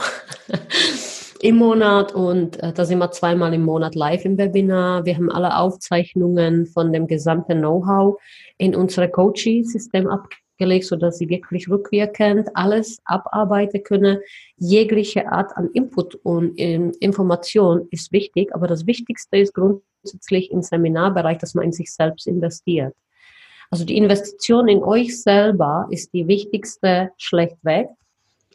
im Monat. Und äh, da sind wir zweimal im Monat live im Webinar. Wir haben alle Aufzeichnungen von dem gesamten Know-how in unser Coaching-System abgelegt, sodass sie wirklich rückwirkend alles abarbeiten können. Jegliche Art an Input und ähm, Information ist wichtig, aber das Wichtigste ist grundsätzlich im Seminarbereich, dass man in sich selbst investiert. Also die Investition in euch selber ist die wichtigste schlechtweg.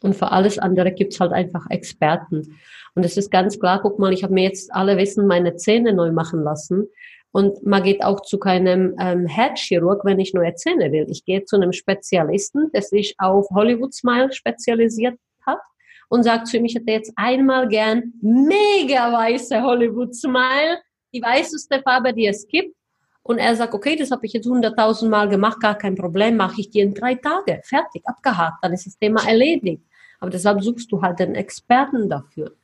Und für alles andere gibt's halt einfach Experten. Und es ist ganz klar, guck mal, ich habe mir jetzt alle Wissen meine Zähne neu machen lassen. Und man geht auch zu keinem ähm, Herzchirurg, wenn ich neue Zähne will. Ich gehe zu einem Spezialisten, der sich auf Hollywood Smile spezialisiert hat und sagt zu ihm, ich hätte jetzt einmal gern mega weiße Hollywood Smile, die weißeste Farbe, die es gibt. Und er sagt, okay, das habe ich jetzt hunderttausend Mal gemacht, gar kein Problem, mache ich dir in drei Tage. Fertig, abgehakt, dann ist das Thema erledigt. Aber deshalb suchst du halt den Experten dafür.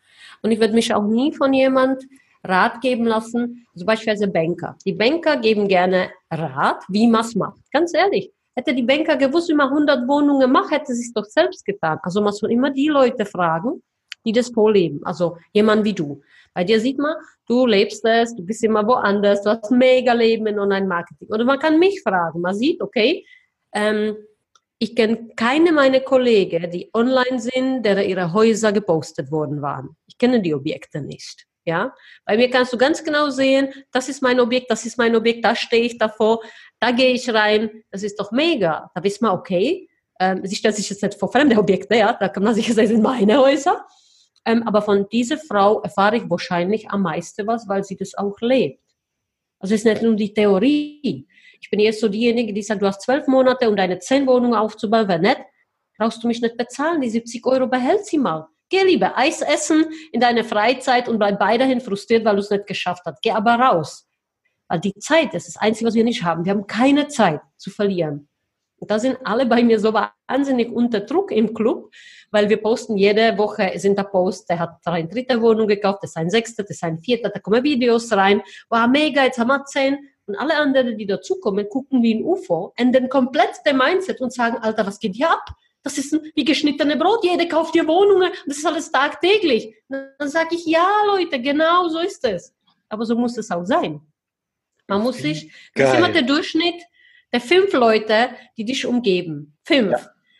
Und ich würde mich auch nie von jemand Rat geben lassen, zum Beispiel Banker. Die Banker geben gerne Rat, wie man es macht. Ganz ehrlich, hätte die Banker gewusst, wie man 100 Wohnungen macht, hätte sie es doch selbst getan. Also man soll immer die Leute fragen, die das vorleben. Also jemand wie du. Bei dir sieht man, du lebst es, du bist immer woanders, du hast mega Leben in Online-Marketing. Oder man kann mich fragen, man sieht, okay, ähm, ich kenne keine meiner Kollegen, die online sind, deren ihre Häuser gepostet worden waren. Ich kenne die Objekte nicht. Ja, bei mir kannst du ganz genau sehen, das ist mein Objekt, das ist mein Objekt, da stehe ich davor, da gehe ich rein, das ist doch mega. Da wissen wir, okay, ähm, sie stellt sich jetzt nicht vor fremde Objekte, ja, da kann man sicher sagen, sind meine Häuser. Ähm, aber von dieser Frau erfahre ich wahrscheinlich am meisten was, weil sie das auch lebt. Also es ist nicht nur die Theorie. Ich bin jetzt so diejenige, die sagt, du hast zwölf Monate, um deine zehn Wohnungen aufzubauen. Wenn nicht, brauchst du mich nicht bezahlen. Die 70 Euro behält sie mal. Geh lieber Eis essen in deiner Freizeit und bleib weiterhin frustriert, weil du es nicht geschafft hast. Geh aber raus. Weil die Zeit, das ist das Einzige, was wir nicht haben. Wir haben keine Zeit zu verlieren. Da sind alle bei mir so wahnsinnig unter Druck im Club, weil wir posten jede Woche, sind da Post, der hat eine dritte Wohnung gekauft, das ist ein sechster, das ist ein vierter, da kommen Videos rein, wow, mega, jetzt haben wir zehn. Und alle anderen, die dazukommen, gucken wie ein UFO, ändern komplett den Mindset und sagen, Alter, was geht hier ab? Das ist wie geschnittene Brot, jeder kauft hier Wohnungen, das ist alles tagtäglich. Dann sage ich, ja, Leute, genau so ist es. Aber so muss es auch sein. Man muss sich, das ist immer der Durchschnitt der fünf Leute, die dich umgeben. Fünf. Ja.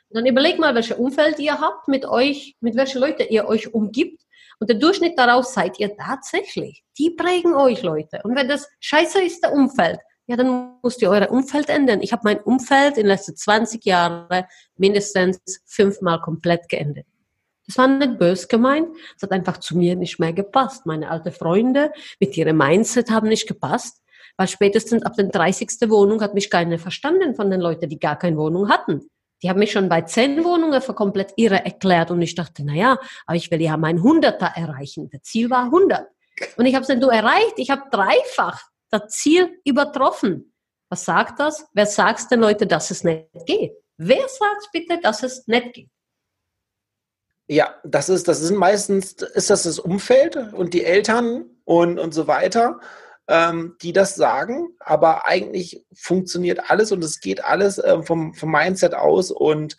Und dann überleg mal, welches Umfeld ihr habt mit euch, mit welchen Leuten ihr euch umgibt. Und der Durchschnitt daraus seid ihr tatsächlich. Die prägen euch, Leute. Und wenn das scheiße ist, der Umfeld, ja, dann müsst ihr euer Umfeld ändern. Ich habe mein Umfeld in den letzten 20 Jahren mindestens fünfmal komplett geändert. Das war nicht böse gemeint. Es hat einfach zu mir nicht mehr gepasst. Meine alten Freunde mit ihrem Mindset haben nicht gepasst. Weil spätestens ab der 30. Wohnung hat mich keiner verstanden von den Leuten, die gar keine Wohnung hatten. Die haben mich schon bei zehn Wohnungen für komplett irre erklärt und ich dachte, na ja, aber ich will ja mein Hunderter erreichen. Das Ziel war 100. Und ich habe es dann du erreicht. Ich habe dreifach das Ziel übertroffen. Was sagt das? Wer sagt den Leuten, dass es nicht geht? Wer sagt bitte, dass es nicht geht? Ja, das ist, das sind meistens, ist das das Umfeld und die Eltern und, und so weiter ähm, die das sagen, aber eigentlich funktioniert alles und es geht alles äh, vom, vom Mindset aus und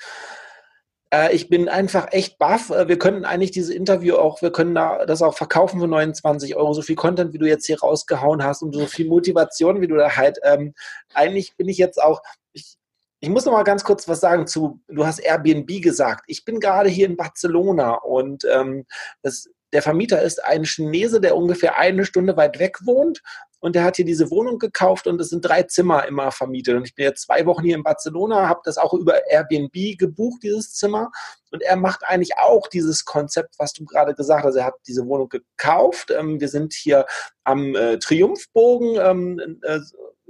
äh, ich bin einfach echt baff. Äh, wir können eigentlich dieses Interview auch, wir können da das auch verkaufen für 29 Euro. So viel Content, wie du jetzt hier rausgehauen hast und so viel Motivation, wie du da halt, ähm, eigentlich bin ich jetzt auch, ich, ich muss noch mal ganz kurz was sagen zu, du hast Airbnb gesagt. Ich bin gerade hier in Barcelona und ähm, das der Vermieter ist ein Chinese, der ungefähr eine Stunde weit weg wohnt und der hat hier diese Wohnung gekauft und es sind drei Zimmer immer vermietet. Und ich bin jetzt zwei Wochen hier in Barcelona, habe das auch über Airbnb gebucht, dieses Zimmer. Und er macht eigentlich auch dieses Konzept, was du gerade gesagt hast. Er hat diese Wohnung gekauft. Ähm, wir sind hier am äh, Triumphbogen, ähm, äh,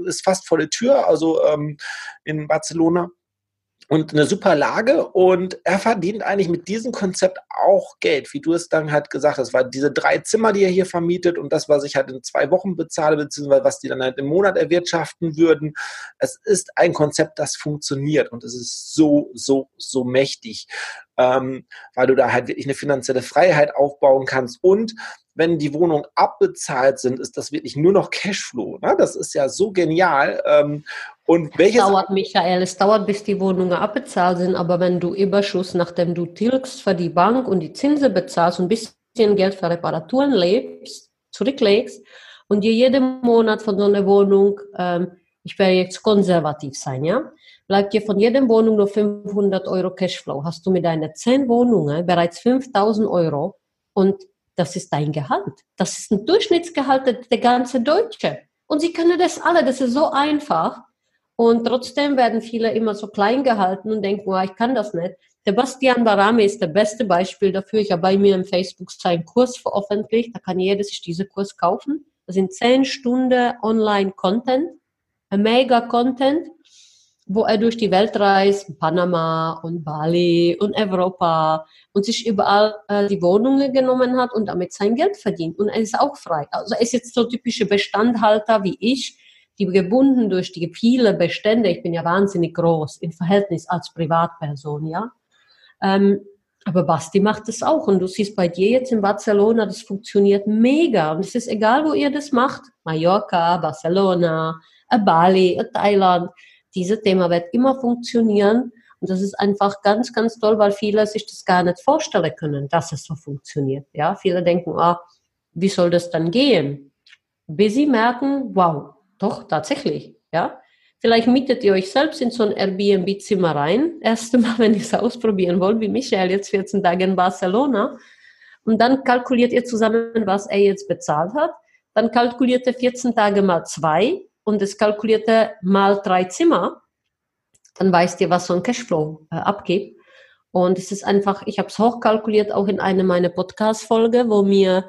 ist fast vor der Tür, also ähm, in Barcelona. Und eine super Lage und er verdient eigentlich mit diesem Konzept auch Geld, wie du es dann halt gesagt hast, weil diese drei Zimmer, die er hier vermietet und das, was ich halt in zwei Wochen bezahle, beziehungsweise was die dann halt im Monat erwirtschaften würden, es ist ein Konzept, das funktioniert und es ist so, so, so mächtig, ähm, weil du da halt wirklich eine finanzielle Freiheit aufbauen kannst und wenn die Wohnungen abbezahlt sind, ist das wirklich nur noch Cashflow. Ne? Das ist ja so genial. Ähm, und welches es dauert, Michael, es dauert, bis die Wohnungen abbezahlt sind, aber wenn du Überschuss, nachdem du tilgst für die Bank und die Zinsen bezahlst und ein bisschen Geld für Reparaturen lebst, zurücklegst und dir jeden Monat von so einer Wohnung, ähm, ich werde jetzt konservativ sein, ja, bleibt dir von jeder Wohnung nur 500 Euro Cashflow. Hast du mit deinen 10 Wohnungen bereits 5000 Euro und das ist dein Gehalt. Das ist ein Durchschnittsgehalt der ganze Deutsche. Und sie können das alle, das ist so einfach. Und trotzdem werden viele immer so klein gehalten und denken, oh, ich kann das nicht. Der Bastian Barame ist das beste Beispiel dafür. Ich habe bei mir im Facebook seinen Kurs veröffentlicht. Da kann jeder sich diesen Kurs kaufen. Das sind zehn Stunden Online-Content, mega Content wo er durch die Welt reist, Panama und Bali und Europa und sich überall äh, die Wohnungen genommen hat und damit sein Geld verdient. Und er ist auch frei. Also er ist jetzt so typische Bestandhalter wie ich, die gebunden durch die viele Bestände, ich bin ja wahnsinnig groß im Verhältnis als Privatperson, ja. Ähm, aber Basti macht es auch und du siehst bei dir jetzt in Barcelona, das funktioniert mega und es ist egal, wo ihr das macht, Mallorca, Barcelona, Bali, Thailand, dieses Thema wird immer funktionieren. Und das ist einfach ganz, ganz toll, weil viele sich das gar nicht vorstellen können, dass es so funktioniert. Ja, viele denken, ah, wie soll das dann gehen? Bis sie merken, wow, doch, tatsächlich, ja. Vielleicht mietet ihr euch selbst in so ein Airbnb-Zimmer rein. Erste Mal, wenn ihr es ausprobieren wollt, wie Michael jetzt 14 Tage in Barcelona. Und dann kalkuliert ihr zusammen, was er jetzt bezahlt hat. Dann kalkuliert ihr 14 Tage mal zwei und es kalkulierte mal drei Zimmer, dann weißt ihr, was so ein Cashflow äh, abgibt. Und es ist einfach, ich habe es hochkalkuliert, auch in einer meiner Podcast-Folge, wo wir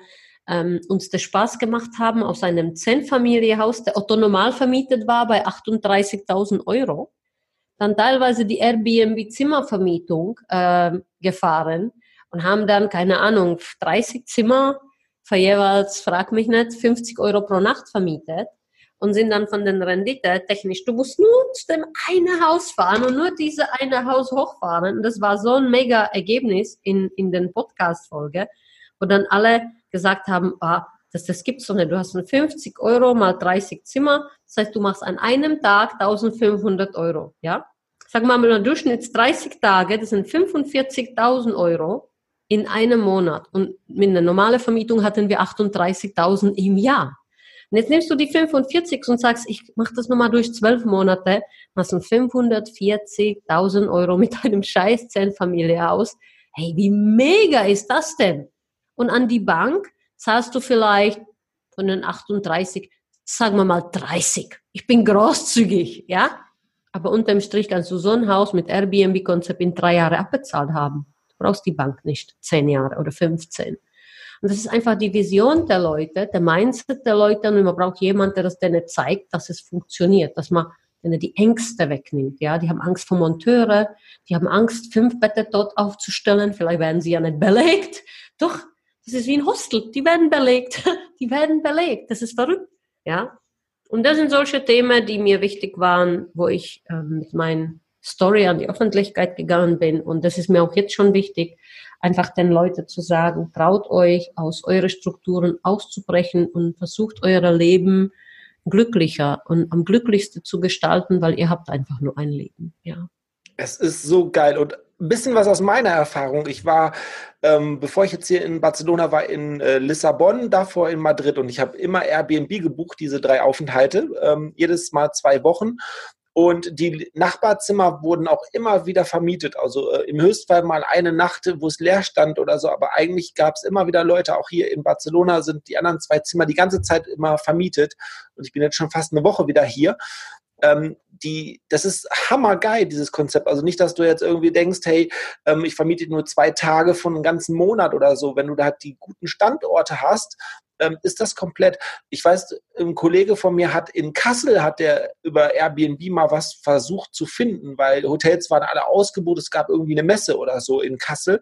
ähm, uns den Spaß gemacht haben aus einem Zehn-Familie-Haus, der Otto normal vermietet war, bei 38.000 Euro. Dann teilweise die Airbnb-Zimmervermietung äh, gefahren und haben dann, keine Ahnung, 30 Zimmer für jeweils, frag mich nicht, 50 Euro pro Nacht vermietet und sind dann von den Rendite technisch, du musst nur zu dem eine Haus fahren und nur diese eine Haus hochfahren. Das war so ein mega Ergebnis in, in den Podcast-Folge, wo dann alle gesagt haben, ah, das, das gibt's doch nicht. Du hast 50 Euro mal 30 Zimmer. Das heißt, du machst an einem Tag 1500 Euro, ja? Sag mal, mal Durchschnitts 30 Tage, das sind 45.000 Euro in einem Monat. Und mit einer normalen Vermietung hatten wir 38.000 im Jahr. Und jetzt nimmst du die 45 und sagst, ich mache das nochmal durch zwölf Monate, machst du 540.000 Euro mit einem scheiß Zeltfamilie aus. Hey, wie mega ist das denn? Und an die Bank zahlst du vielleicht von den 38, sagen wir mal 30. Ich bin großzügig, ja? Aber unterm Strich kannst du so ein Haus mit Airbnb-Konzept in drei Jahren abbezahlt haben. Du brauchst die Bank nicht zehn Jahre oder 15. Und das ist einfach die Vision der Leute, der Mindset der Leute. Und man braucht jemanden, der das denen zeigt, dass es funktioniert, dass man denen die Ängste wegnimmt. Ja, die haben Angst vor Monteure, die haben Angst, fünf Betten dort aufzustellen. Vielleicht werden sie ja nicht belegt. Doch, das ist wie ein Hostel. Die werden belegt. Die werden belegt. Das ist verrückt. Ja. Und das sind solche Themen, die mir wichtig waren, wo ich ähm, mit meinen Story an die Öffentlichkeit gegangen bin. Und das ist mir auch jetzt schon wichtig, einfach den Leuten zu sagen, traut euch, aus euren Strukturen auszubrechen und versucht euer Leben glücklicher und am glücklichsten zu gestalten, weil ihr habt einfach nur ein Leben, ja. Es ist so geil und ein bisschen was aus meiner Erfahrung. Ich war, ähm, bevor ich jetzt hier in Barcelona war, in äh, Lissabon, davor in Madrid und ich habe immer Airbnb gebucht, diese drei Aufenthalte, ähm, jedes Mal zwei Wochen. Und die Nachbarzimmer wurden auch immer wieder vermietet. Also äh, im Höchstfall mal eine Nacht, wo es leer stand oder so. Aber eigentlich gab es immer wieder Leute, auch hier in Barcelona sind die anderen zwei Zimmer die ganze Zeit immer vermietet. Und ich bin jetzt schon fast eine Woche wieder hier. Ähm, die, das ist hammergeil, dieses Konzept. Also nicht, dass du jetzt irgendwie denkst, hey, ähm, ich vermiete nur zwei Tage von einem ganzen Monat oder so. Wenn du da die guten Standorte hast, ähm, ist das komplett. Ich weiß, ein Kollege von mir hat in Kassel hat der über Airbnb mal was versucht zu finden, weil Hotels waren alle ausgebucht. Es gab irgendwie eine Messe oder so in Kassel.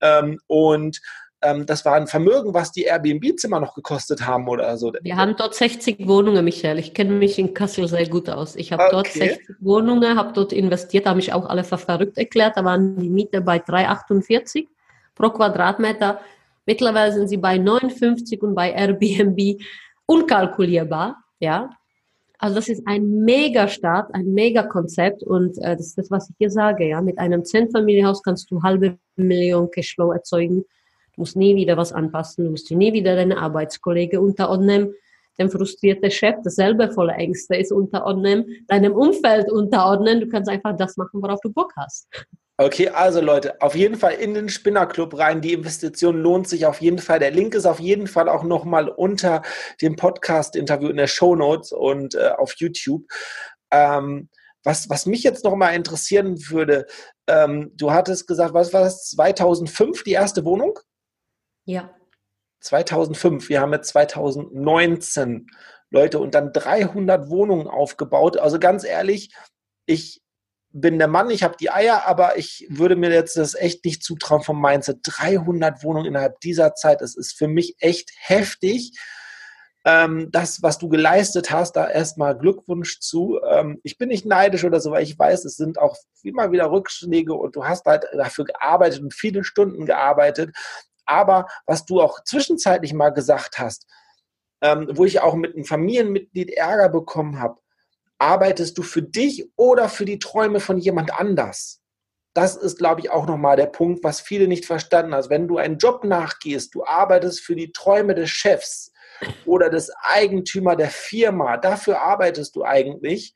Ähm, und ähm, das war ein Vermögen, was die Airbnb-Zimmer noch gekostet haben oder so. Wir haben dort 60 Wohnungen, Michael. Ich kenne mich in Kassel sehr gut aus. Ich habe okay. dort 60 Wohnungen, habe dort investiert, habe mich auch alle für verrückt erklärt. Da waren die Miete bei 3,48 pro Quadratmeter. Mittlerweile sind sie bei 59 und bei Airbnb unkalkulierbar. Ja, also das ist ein Mega-Start, ein Mega-Konzept und äh, das ist das, was ich hier sage. Ja, mit einem Zehn-Familienhaus kannst du halbe Million Cashflow erzeugen musst nie wieder was anpassen, du musst nie wieder deine Arbeitskollege unterordnen, dem frustrierte Chef, dasselbe voller Ängste ist unterordnen, deinem Umfeld unterordnen, du kannst einfach das machen, worauf du Bock hast. Okay, also Leute, auf jeden Fall in den Spinnerclub rein. Die Investition lohnt sich auf jeden Fall. Der Link ist auf jeden Fall auch nochmal unter dem Podcast-Interview in der Show Notes und äh, auf YouTube. Ähm, was, was mich jetzt nochmal interessieren würde, ähm, du hattest gesagt, was war das, 2005 die erste Wohnung? Ja. 2005, wir haben jetzt 2019 Leute und dann 300 Wohnungen aufgebaut. Also ganz ehrlich, ich bin der Mann, ich habe die Eier, aber ich würde mir jetzt das echt nicht zutrauen vom Mindset. 300 Wohnungen innerhalb dieser Zeit, das ist für mich echt heftig ähm, das, was du geleistet hast, da erstmal Glückwunsch zu. Ähm, ich bin nicht neidisch oder so, weil ich weiß, es sind auch immer wieder Rückschläge und du hast halt dafür gearbeitet und viele Stunden gearbeitet. Aber was du auch zwischenzeitlich mal gesagt hast, ähm, wo ich auch mit einem Familienmitglied Ärger bekommen habe, arbeitest du für dich oder für die Träume von jemand anders? Das ist, glaube ich, auch nochmal der Punkt, was viele nicht verstanden haben. Also wenn du einen Job nachgehst, du arbeitest für die Träume des Chefs, oder des Eigentümer der Firma. Dafür arbeitest du eigentlich.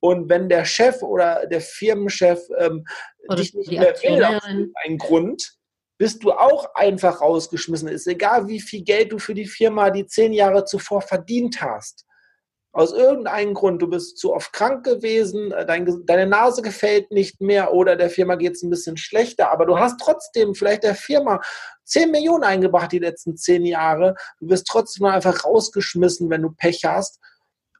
Und wenn der Chef oder der Firmenchef ähm, dich nicht mehr will, aus einem Grund, bist du auch einfach rausgeschmissen. Ist egal, wie viel Geld du für die Firma die zehn Jahre zuvor verdient hast. Aus irgendeinem Grund, du bist zu oft krank gewesen, dein, deine Nase gefällt nicht mehr oder der Firma geht es ein bisschen schlechter, aber du hast trotzdem vielleicht der Firma 10 Millionen eingebracht die letzten 10 Jahre. Du wirst trotzdem einfach rausgeschmissen, wenn du Pech hast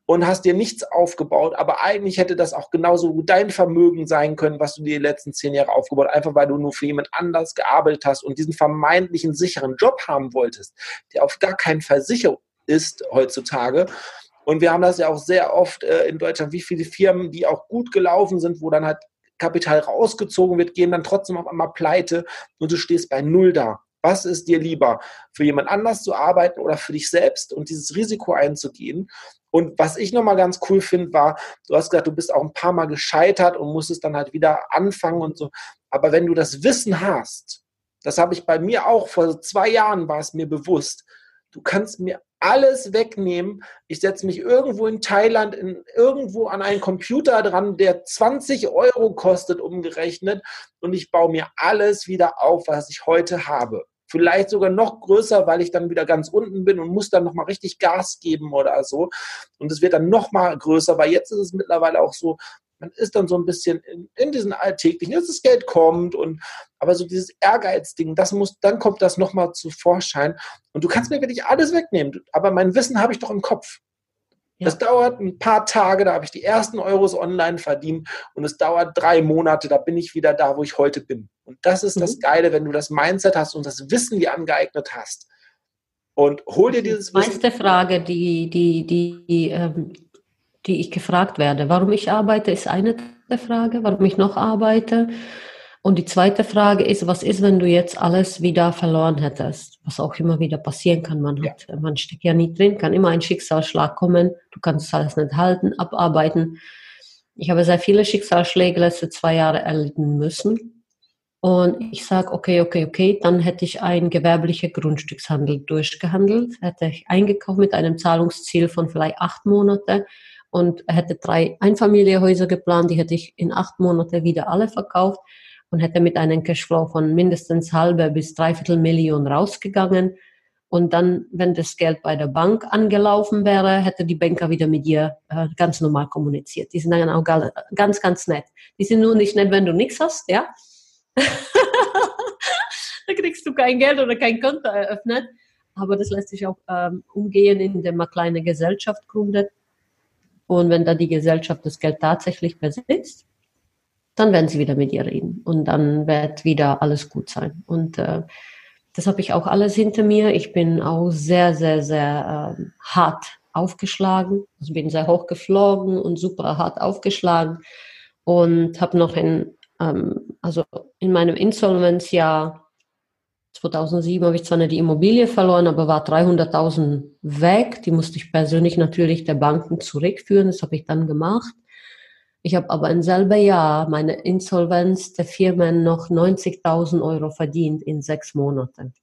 und hast dir nichts aufgebaut. Aber eigentlich hätte das auch genauso dein Vermögen sein können, was du dir die letzten 10 Jahre aufgebaut einfach weil du nur für jemand anders gearbeitet hast und diesen vermeintlichen sicheren Job haben wolltest, der auf gar keinen sicher ist heutzutage. Und wir haben das ja auch sehr oft äh, in Deutschland, wie viele Firmen, die auch gut gelaufen sind, wo dann halt Kapital rausgezogen wird, gehen dann trotzdem auf einmal pleite und du stehst bei Null da. Was ist dir lieber, für jemand anders zu arbeiten oder für dich selbst und dieses Risiko einzugehen? Und was ich nochmal ganz cool finde, war, du hast gesagt, du bist auch ein paar Mal gescheitert und musstest dann halt wieder anfangen und so. Aber wenn du das Wissen hast, das habe ich bei mir auch, vor zwei Jahren war es mir bewusst, du kannst mir alles wegnehmen. Ich setze mich irgendwo in Thailand in, irgendwo an einen Computer dran, der 20 Euro kostet umgerechnet und ich baue mir alles wieder auf, was ich heute habe vielleicht sogar noch größer, weil ich dann wieder ganz unten bin und muss dann nochmal richtig Gas geben oder so. Und es wird dann nochmal größer, weil jetzt ist es mittlerweile auch so, man ist dann so ein bisschen in, in diesen alltäglichen, dass das Geld kommt und aber so dieses Ehrgeizding, das muss, dann kommt das nochmal zu Vorschein. Und du kannst mir wirklich alles wegnehmen, aber mein Wissen habe ich doch im Kopf. Ja. Das dauert ein paar Tage, da habe ich die ersten Euros online verdient und es dauert drei Monate, da bin ich wieder da, wo ich heute bin. Und das ist mhm. das Geile, wenn du das Mindset hast und das Wissen dir angeeignet hast. Und hol dir dieses Wissen. Die meiste Frage, die, die, die, die, ähm, die ich gefragt werde, warum ich arbeite, ist eine der Frage, warum ich noch arbeite. Und die zweite Frage ist, was ist, wenn du jetzt alles wieder verloren hättest? Was auch immer wieder passieren kann. Man, hat, ja. man steckt ja nie drin, kann immer ein Schicksalsschlag kommen. Du kannst alles nicht halten, abarbeiten. Ich habe sehr viele Schicksalsschläge letzte zwei Jahre erlitten müssen. Und ich sage, okay, okay, okay, dann hätte ich einen gewerblichen Grundstückshandel durchgehandelt, hätte ich eingekauft mit einem Zahlungsziel von vielleicht acht Monate und hätte drei Einfamilienhäuser geplant, die hätte ich in acht Monate wieder alle verkauft und hätte mit einem Cashflow von mindestens halbe bis dreiviertel Million rausgegangen. Und dann, wenn das Geld bei der Bank angelaufen wäre, hätte die Banker wieder mit dir äh, ganz normal kommuniziert. Die sind dann auch ganz, ganz nett. Die sind nur nicht nett, wenn du nichts hast, ja. Da kriegst du kein Geld oder kein Konto eröffnet. Aber das lässt sich auch ähm, umgehen, indem man kleine Gesellschaft gründet. Und wenn da die Gesellschaft das Geld tatsächlich besitzt, dann werden sie wieder mit dir reden. Und dann wird wieder alles gut sein. Und äh, das habe ich auch alles hinter mir. Ich bin auch sehr, sehr, sehr ähm, hart aufgeschlagen. Also bin sehr hoch geflogen und super hart aufgeschlagen und habe noch in, ähm, also in meinem Insolvenzjahr 2007 habe ich zwar nicht die Immobilie verloren, aber war 300.000 weg. Die musste ich persönlich natürlich der Banken zurückführen. Das habe ich dann gemacht. Ich habe aber im selben Jahr meine Insolvenz der Firmen noch 90.000 Euro verdient in sechs Monaten.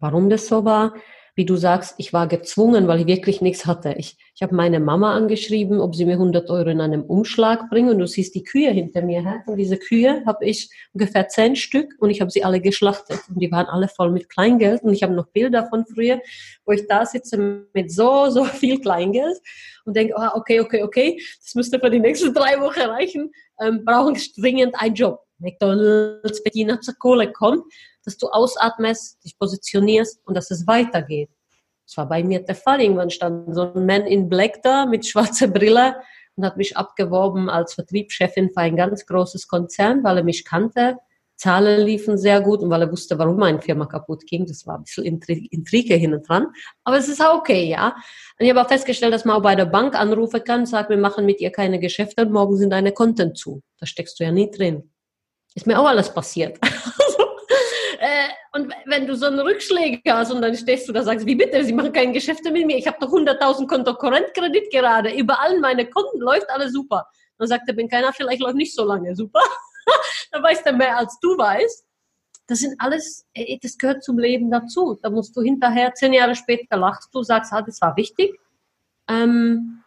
Warum das so war? Wie du sagst, ich war gezwungen, weil ich wirklich nichts hatte. Ich, ich habe meine Mama angeschrieben, ob sie mir 100 Euro in einem Umschlag bringen. Und du siehst die Kühe hinter mir. Hä? Und diese Kühe habe ich ungefähr zehn Stück und ich habe sie alle geschlachtet. Und die waren alle voll mit Kleingeld. Und ich habe noch Bilder von früher, wo ich da sitze mit so, so viel Kleingeld und denke, oh, okay, okay, okay, das müsste für die nächsten drei Wochen reichen. Ähm, brauchen dringend einen Job. McDonalds, Bediener zur Kohle kommt dass du ausatmest, dich positionierst und dass es weitergeht. Das war bei mir der Fall. Irgendwann stand so ein Mann in Black da mit schwarzer Brille und hat mich abgeworben als Vertriebschefin für ein ganz großes Konzern, weil er mich kannte. Zahlen liefen sehr gut und weil er wusste, warum meine Firma kaputt ging. Das war ein bisschen Intrige hin und dran. Aber es ist auch okay, ja. Und ich habe auch festgestellt, dass man auch bei der Bank anrufen kann, sagt, wir machen mit ihr keine Geschäfte und morgen sind deine Konten zu. Da steckst du ja nie drin. Ist mir auch alles passiert. Äh, und wenn du so einen Rückschläge hast und dann stehst du da und sagst, wie bitte, Sie machen keine Geschäfte mit mir, ich habe doch 100.000 Konto Korrentkredit gerade, überall meine Konten läuft alles super. Dann sagt er, bin keiner, vielleicht läuft nicht so lange super. dann weiß er mehr als du weißt. Das sind alles, das gehört zum Leben dazu. Da musst du hinterher, zehn Jahre später lachst du, sagst, ah, das war wichtig. Ähm,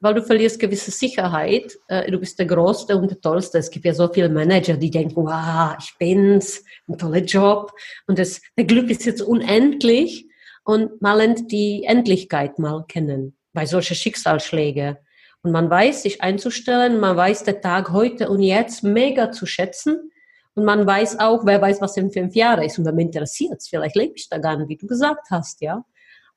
weil du verlierst gewisse Sicherheit. Äh, du bist der Größte und der Tollste. Es gibt ja so viele Manager, die denken, wow, ich bin's, ein toller Job. Und das, der Glück ist jetzt unendlich. Und man lernt die Endlichkeit mal kennen bei solchen Schicksalsschlägen. Und man weiß, sich einzustellen, man weiß der Tag heute und jetzt mega zu schätzen. Und man weiß auch, wer weiß, was in fünf Jahren ist. Und wenn mich interessiert vielleicht lebe ich da gar nicht, wie du gesagt hast, ja.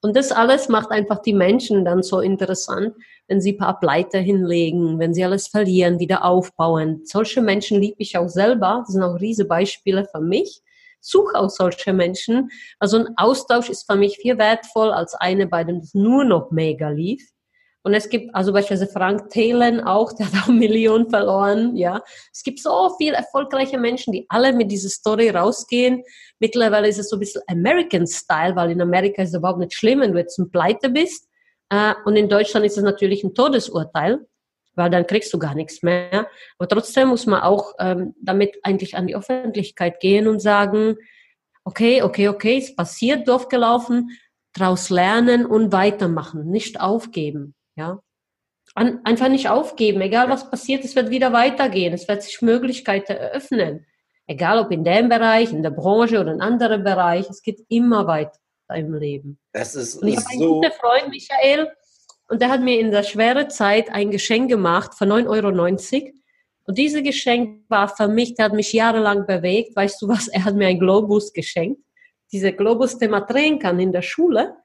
Und das alles macht einfach die Menschen dann so interessant, wenn sie ein paar Pleite hinlegen, wenn sie alles verlieren, wieder aufbauen. Solche Menschen liebe ich auch selber. Das sind auch riesige Beispiele für mich. Suche auch solche Menschen. Also ein Austausch ist für mich viel wertvoll als eine, bei dem es nur noch mega lief. Und es gibt also beispielsweise Frank Thelen auch, der hat auch Millionen verloren, ja. Es gibt so viele erfolgreiche Menschen, die alle mit dieser Story rausgehen. Mittlerweile ist es so ein bisschen American Style, weil in Amerika ist es überhaupt nicht schlimm, wenn du jetzt ein Pleite bist. Äh, und in Deutschland ist es natürlich ein Todesurteil, weil dann kriegst du gar nichts mehr. Aber trotzdem muss man auch ähm, damit eigentlich an die Öffentlichkeit gehen und sagen, okay, okay, okay, es passiert, doof gelaufen, daraus lernen und weitermachen, nicht aufgeben. Ja? An, einfach nicht aufgeben, egal was passiert, es wird wieder weitergehen, es wird sich Möglichkeiten eröffnen. Egal ob in dem Bereich, in der Branche oder in anderen Bereich, es geht immer weiter im Leben. Das ist und ich habe einen guten Freund, Michael, und der hat mir in der schweren Zeit ein Geschenk gemacht für 9,90 Euro. Und dieses Geschenk war für mich, der hat mich jahrelang bewegt. Weißt du was? Er hat mir einen Globus geschenkt. Dieser Globus, den man drehen kann in der Schule.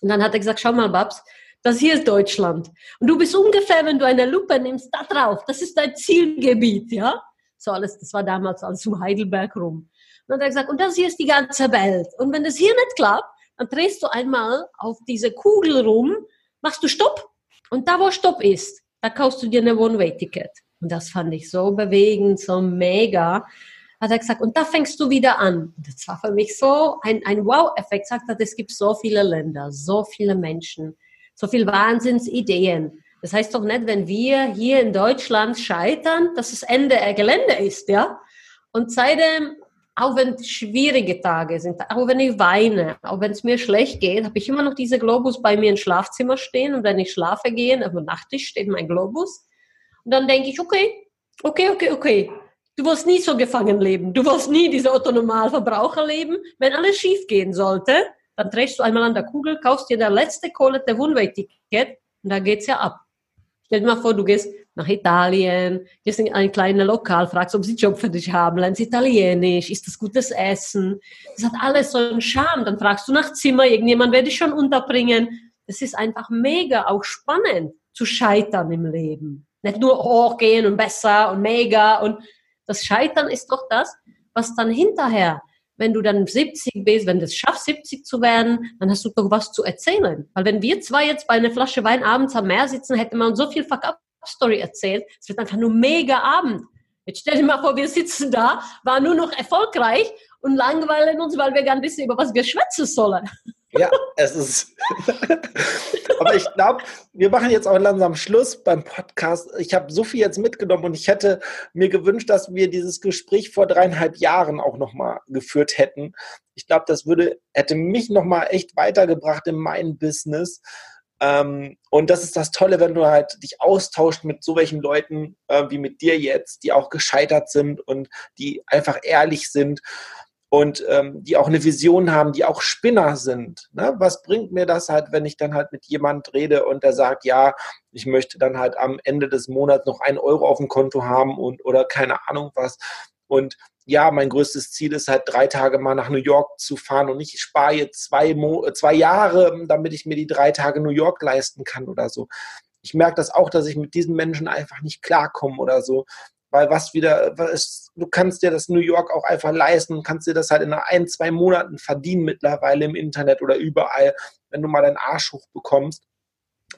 Und dann hat er gesagt, schau mal, Babs, das hier ist Deutschland. Und du bist ungefähr, wenn du eine Lupe nimmst, da drauf. Das ist dein Zielgebiet, ja? So alles, das war damals alles um Heidelberg rum. Und dann hat er gesagt, und das hier ist die ganze Welt. Und wenn das hier nicht klappt, dann drehst du einmal auf diese Kugel rum, machst du Stopp. Und da, wo Stopp ist, da kaufst du dir eine One-Way-Ticket. Und das fand ich so bewegend, so mega. Hat er gesagt, und da fängst du wieder an. Und das war für mich so ein, ein Wow-Effekt. Sagt er, es gibt so viele Länder, so viele Menschen, so viele Wahnsinnsideen. Das heißt doch nicht, wenn wir hier in Deutschland scheitern, dass das Ende der Gelände ist, ja? Und seitdem, auch wenn schwierige Tage sind, auch wenn ich weine, auch wenn es mir schlecht geht, habe ich immer noch diese Globus bei mir im Schlafzimmer stehen und wenn ich schlafe gehe, auf Nachttisch steht mein Globus. Und dann denke ich, okay, okay, okay, okay. Du wirst nie so gefangen leben. Du wirst nie diese Autonomalverbraucher leben. Wenn alles schief gehen sollte, dann drehst du einmal an der Kugel, kaufst dir der letzte Kohle der One-Way-Ticket und da geht's ja ab. Stell dir mal vor, du gehst nach Italien, gehst in ein kleines Lokal, fragst, ob sie Job für dich haben, lernst Italienisch, ist das gutes Essen? Das hat alles so einen Charme. Dann fragst du nach Zimmer, irgendjemand werde dich schon unterbringen. Das ist einfach mega auch spannend zu scheitern im Leben. Nicht nur hochgehen und besser und mega. Und das Scheitern ist doch das, was dann hinterher, wenn du dann 70 bist, wenn du es schaffst, 70 zu werden, dann hast du doch was zu erzählen. Weil wenn wir zwei jetzt bei einer Flasche Wein abends am Meer sitzen, hätten wir uns so viel Fuck-Up-Story erzählt. Es wird einfach nur mega Abend. Jetzt stell dir mal vor, wir sitzen da, waren nur noch erfolgreich und langweilen uns, weil wir gar nicht wissen, über was wir schwätzen sollen. Ja, es ist. Aber ich glaube, wir machen jetzt auch langsam Schluss beim Podcast. Ich habe so viel jetzt mitgenommen und ich hätte mir gewünscht, dass wir dieses Gespräch vor dreieinhalb Jahren auch nochmal geführt hätten. Ich glaube, das würde, hätte mich nochmal echt weitergebracht in meinem Business. Ähm, und das ist das Tolle, wenn du halt dich austauscht mit so welchen Leuten äh, wie mit dir jetzt, die auch gescheitert sind und die einfach ehrlich sind und ähm, die auch eine Vision haben, die auch Spinner sind. Ne? Was bringt mir das halt, wenn ich dann halt mit jemand rede und der sagt, ja, ich möchte dann halt am Ende des Monats noch einen Euro auf dem Konto haben und oder keine Ahnung was. Und ja, mein größtes Ziel ist halt drei Tage mal nach New York zu fahren und ich spare jetzt zwei, Mo zwei Jahre, damit ich mir die drei Tage New York leisten kann oder so. Ich merke das auch, dass ich mit diesen Menschen einfach nicht klarkomme oder so weil was wieder, was, du kannst dir das New York auch einfach leisten, kannst dir das halt in ein, zwei Monaten verdienen mittlerweile im Internet oder überall, wenn du mal deinen Arsch hochbekommst,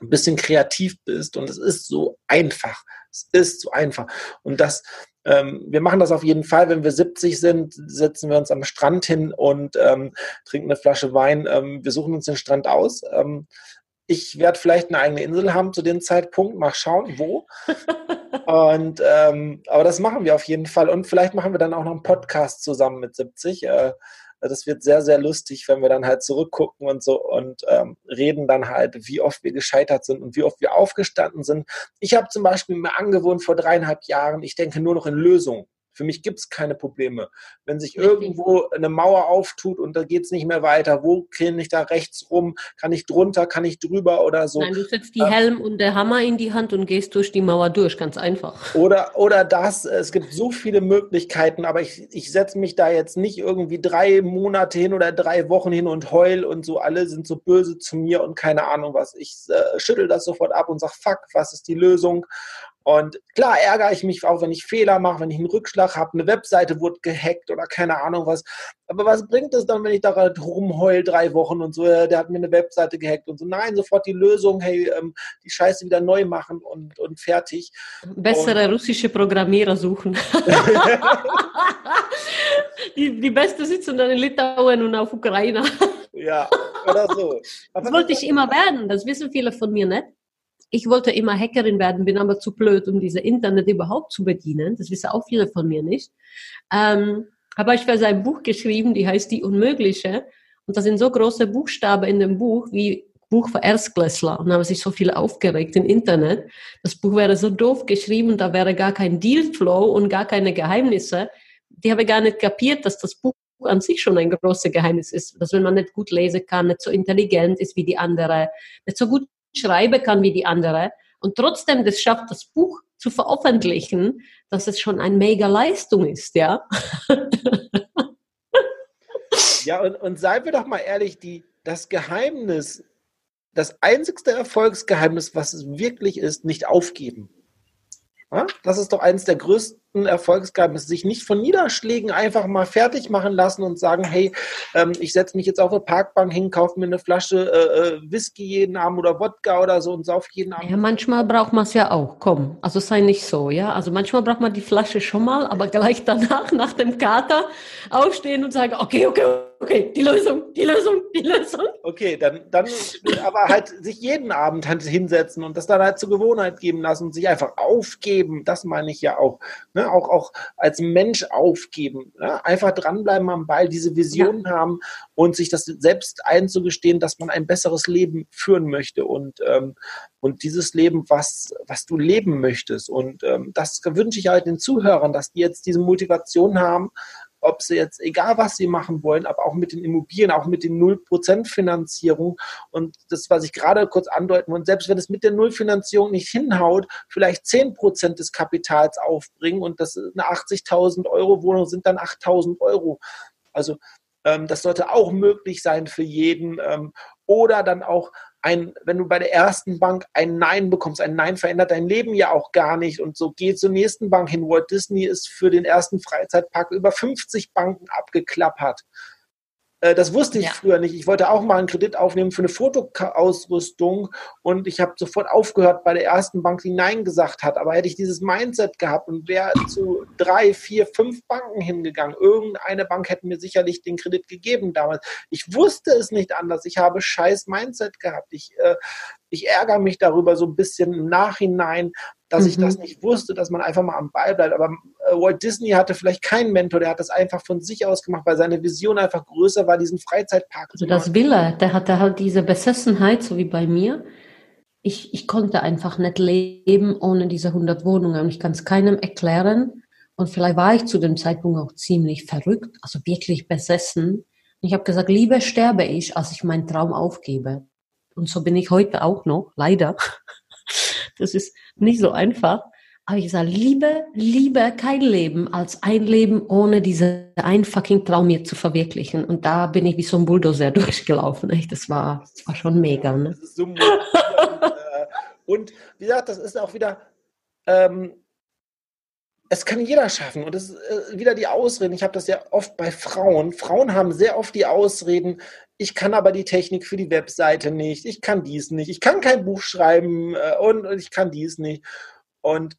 ein bisschen kreativ bist und es ist so einfach. Es ist so einfach. Und das, ähm, wir machen das auf jeden Fall, wenn wir 70 sind, setzen wir uns am Strand hin und ähm, trinken eine Flasche Wein. Ähm, wir suchen uns den Strand aus. Ich werde vielleicht eine eigene Insel haben zu dem Zeitpunkt. Mal schauen, wo. Und ähm, aber das machen wir auf jeden Fall. Und vielleicht machen wir dann auch noch einen Podcast zusammen mit 70. Äh, das wird sehr, sehr lustig, wenn wir dann halt zurückgucken und so und ähm, reden dann halt, wie oft wir gescheitert sind und wie oft wir aufgestanden sind. Ich habe zum Beispiel mir angewohnt vor dreieinhalb Jahren, ich denke nur noch in Lösungen. Für mich gibt es keine Probleme. Wenn sich irgendwo eine Mauer auftut und da geht es nicht mehr weiter, wo kriege ich da rechts rum? Kann ich drunter, kann ich drüber oder so? Nein, du setzt die Helm und der Hammer in die Hand und gehst durch die Mauer durch, ganz einfach. Oder, oder das, es gibt so viele Möglichkeiten, aber ich, ich setze mich da jetzt nicht irgendwie drei Monate hin oder drei Wochen hin und heul und so, alle sind so böse zu mir und keine Ahnung was. Ich äh, schüttel das sofort ab und sage, fuck, was ist die Lösung? Und klar ärgere ich mich auch, wenn ich Fehler mache, wenn ich einen Rückschlag habe, eine Webseite wurde gehackt oder keine Ahnung was. Aber was bringt es dann, wenn ich da rumheul drei Wochen und so, der hat mir eine Webseite gehackt und so. Nein, sofort die Lösung, hey, ähm, die Scheiße wieder neu machen und, und fertig. Bessere und, russische Programmierer suchen. die, die Beste sitzen dann in Litauen und auf Ukraine. ja, oder so. das wollte ich immer werden, das wissen viele von mir nicht ich wollte immer Hackerin werden, bin aber zu blöd, um diese Internet überhaupt zu bedienen. Das wissen auch viele von mir nicht. Ähm, aber ich für sein Buch geschrieben, die heißt Die Unmögliche. Und da sind so große Buchstaben in dem Buch wie Buch für Erstklässler. Und da haben sich so viele aufgeregt im Internet. Das Buch wäre so doof geschrieben da wäre gar kein Dealflow und gar keine Geheimnisse. Die habe gar nicht kapiert, dass das Buch an sich schon ein großes Geheimnis ist, dass wenn man nicht gut lesen kann, nicht so intelligent ist wie die andere, nicht so gut schreiben kann wie die andere und trotzdem das schafft, das Buch zu veröffentlichen, dass es schon eine mega Leistung ist, ja. ja, und, und seien wir doch mal ehrlich, die, das Geheimnis, das einzigste Erfolgsgeheimnis, was es wirklich ist, nicht aufgeben. Ja? Das ist doch eines der größten Erfolgsgeheimnis, sich nicht von Niederschlägen einfach mal fertig machen lassen und sagen, hey, ähm, ich setze mich jetzt auf eine Parkbank hin, kaufe mir eine Flasche äh, äh, Whisky jeden Abend oder Wodka oder so und sauf jeden Abend. Ja, manchmal braucht man es ja auch, komm, also sei nicht so, ja, also manchmal braucht man die Flasche schon mal, aber gleich danach, nach dem Kater, aufstehen und sagen, okay, okay, okay, die Lösung, die Lösung, die Lösung. Okay, dann, dann aber halt sich jeden Abend halt hinsetzen und das dann halt zur Gewohnheit geben lassen und sich einfach aufgeben, das meine ich ja auch. Ne? Auch, auch als Mensch aufgeben. Ne? Einfach dranbleiben am Ball, diese Vision ja. haben und sich das selbst einzugestehen, dass man ein besseres Leben führen möchte und, ähm, und dieses Leben, was, was du leben möchtest. Und ähm, das wünsche ich halt den Zuhörern, dass die jetzt diese Motivation haben, ob sie jetzt, egal was sie machen wollen, aber auch mit den Immobilien, auch mit den 0% Finanzierung und das, was ich gerade kurz andeuten wollte, selbst wenn es mit der Nullfinanzierung nicht hinhaut, vielleicht 10% des Kapitals aufbringen und das eine 80.000 Euro Wohnung sind dann 8.000 Euro. Also ähm, das sollte auch möglich sein für jeden. Ähm, oder dann auch ein, wenn du bei der ersten Bank ein Nein bekommst, ein Nein verändert dein Leben ja auch gar nicht und so geht zur nächsten Bank hin. Walt Disney ist für den ersten Freizeitpark über 50 Banken abgeklappert. Äh, das wusste ich ja. früher nicht. Ich wollte auch mal einen Kredit aufnehmen für eine Fotoausrüstung und ich habe sofort aufgehört bei der ersten Bank, die Nein gesagt hat. Aber hätte ich dieses Mindset gehabt und wäre zu drei, vier, fünf Banken hingegangen, irgendeine Bank hätte mir sicherlich den Kredit gegeben damals. Ich wusste es nicht anders. Ich habe scheiß Mindset gehabt. Ich, äh, ich ärgere mich darüber so ein bisschen im Nachhinein, dass mhm. ich das mhm. nicht wusste, dass man einfach mal am Ball bleibt. Aber äh, Walt Disney hatte vielleicht keinen Mentor, der hat das einfach von sich aus gemacht, weil seine Vision einfach größer war, diesen Freizeitpark also zu machen. Das will er. Der hatte halt diese Besessenheit, so wie bei mir. Ich, ich konnte einfach nicht leben ohne diese 100 Wohnungen und ich kann es keinem erklären. Und vielleicht war ich zu dem Zeitpunkt auch ziemlich verrückt, also wirklich besessen. Ich habe gesagt, lieber sterbe ich, als ich meinen Traum aufgebe. Und so bin ich heute auch noch, leider. Das ist nicht so einfach. Aber ich sage, lieber, lieber kein Leben als ein Leben ohne diese ein fucking Traum mir zu verwirklichen. Und da bin ich wie so ein Bulldozer durchgelaufen. Echt. Das war, das war schon mega. Ne? So und, äh, und wie gesagt, das ist auch wieder, ähm, es kann jeder schaffen. Und das ist äh, wieder die Ausreden. Ich habe das ja oft bei Frauen. Frauen haben sehr oft die Ausreden, ich kann aber die Technik für die Webseite nicht, ich kann dies nicht, ich kann kein Buch schreiben äh, und, und ich kann dies nicht. Und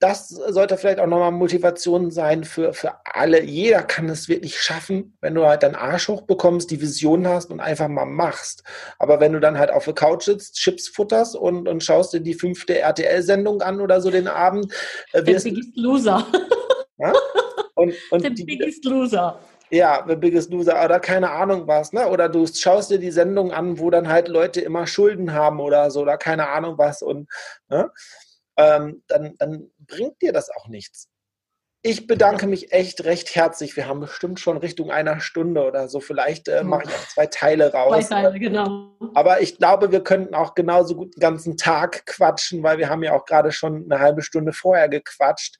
das sollte vielleicht auch nochmal Motivation sein für, für alle. Jeder kann es wirklich schaffen, wenn du halt deinen Arsch hochbekommst, die Vision hast und einfach mal machst. Aber wenn du dann halt auf der Couch sitzt, Chips futterst und, und schaust dir die fünfte RTL-Sendung an oder so den Abend. Äh, wirst, der Biggest Loser. Ja? Und, und der Biggest Loser. Ja, The Biggest Loser oder keine Ahnung was, ne? Oder du schaust dir die Sendung an, wo dann halt Leute immer Schulden haben oder so oder keine Ahnung was und ne? ähm, dann, dann bringt dir das auch nichts. Ich bedanke mich echt recht herzlich. Wir haben bestimmt schon Richtung einer Stunde oder so. Vielleicht äh, mache ich auch zwei Teile raus. Zwei Teile, genau. Aber ich glaube, wir könnten auch genauso gut den ganzen Tag quatschen, weil wir haben ja auch gerade schon eine halbe Stunde vorher gequatscht.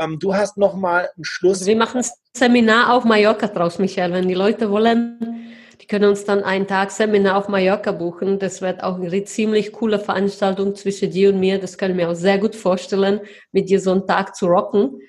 Ähm, du hast noch mal einen Schluss. Also wir machen ein Seminar auf Mallorca draus, Michael. Wenn die Leute wollen, die können uns dann einen Tag Seminar auf Mallorca buchen. Das wird auch eine ziemlich coole Veranstaltung zwischen dir und mir. Das können wir auch sehr gut vorstellen, mit dir so einen Tag zu rocken.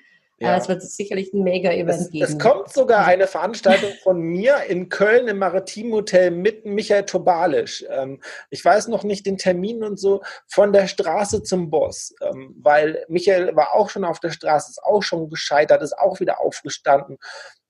Ja. Es wird sicherlich ein Mega-Event geben. Es kommt sogar eine Veranstaltung von mir in Köln im Maritimhotel mit Michael Tobalisch. Ähm, ich weiß noch nicht den Termin und so, von der Straße zum Boss, ähm, weil Michael war auch schon auf der Straße, ist auch schon gescheitert, ist auch wieder aufgestanden.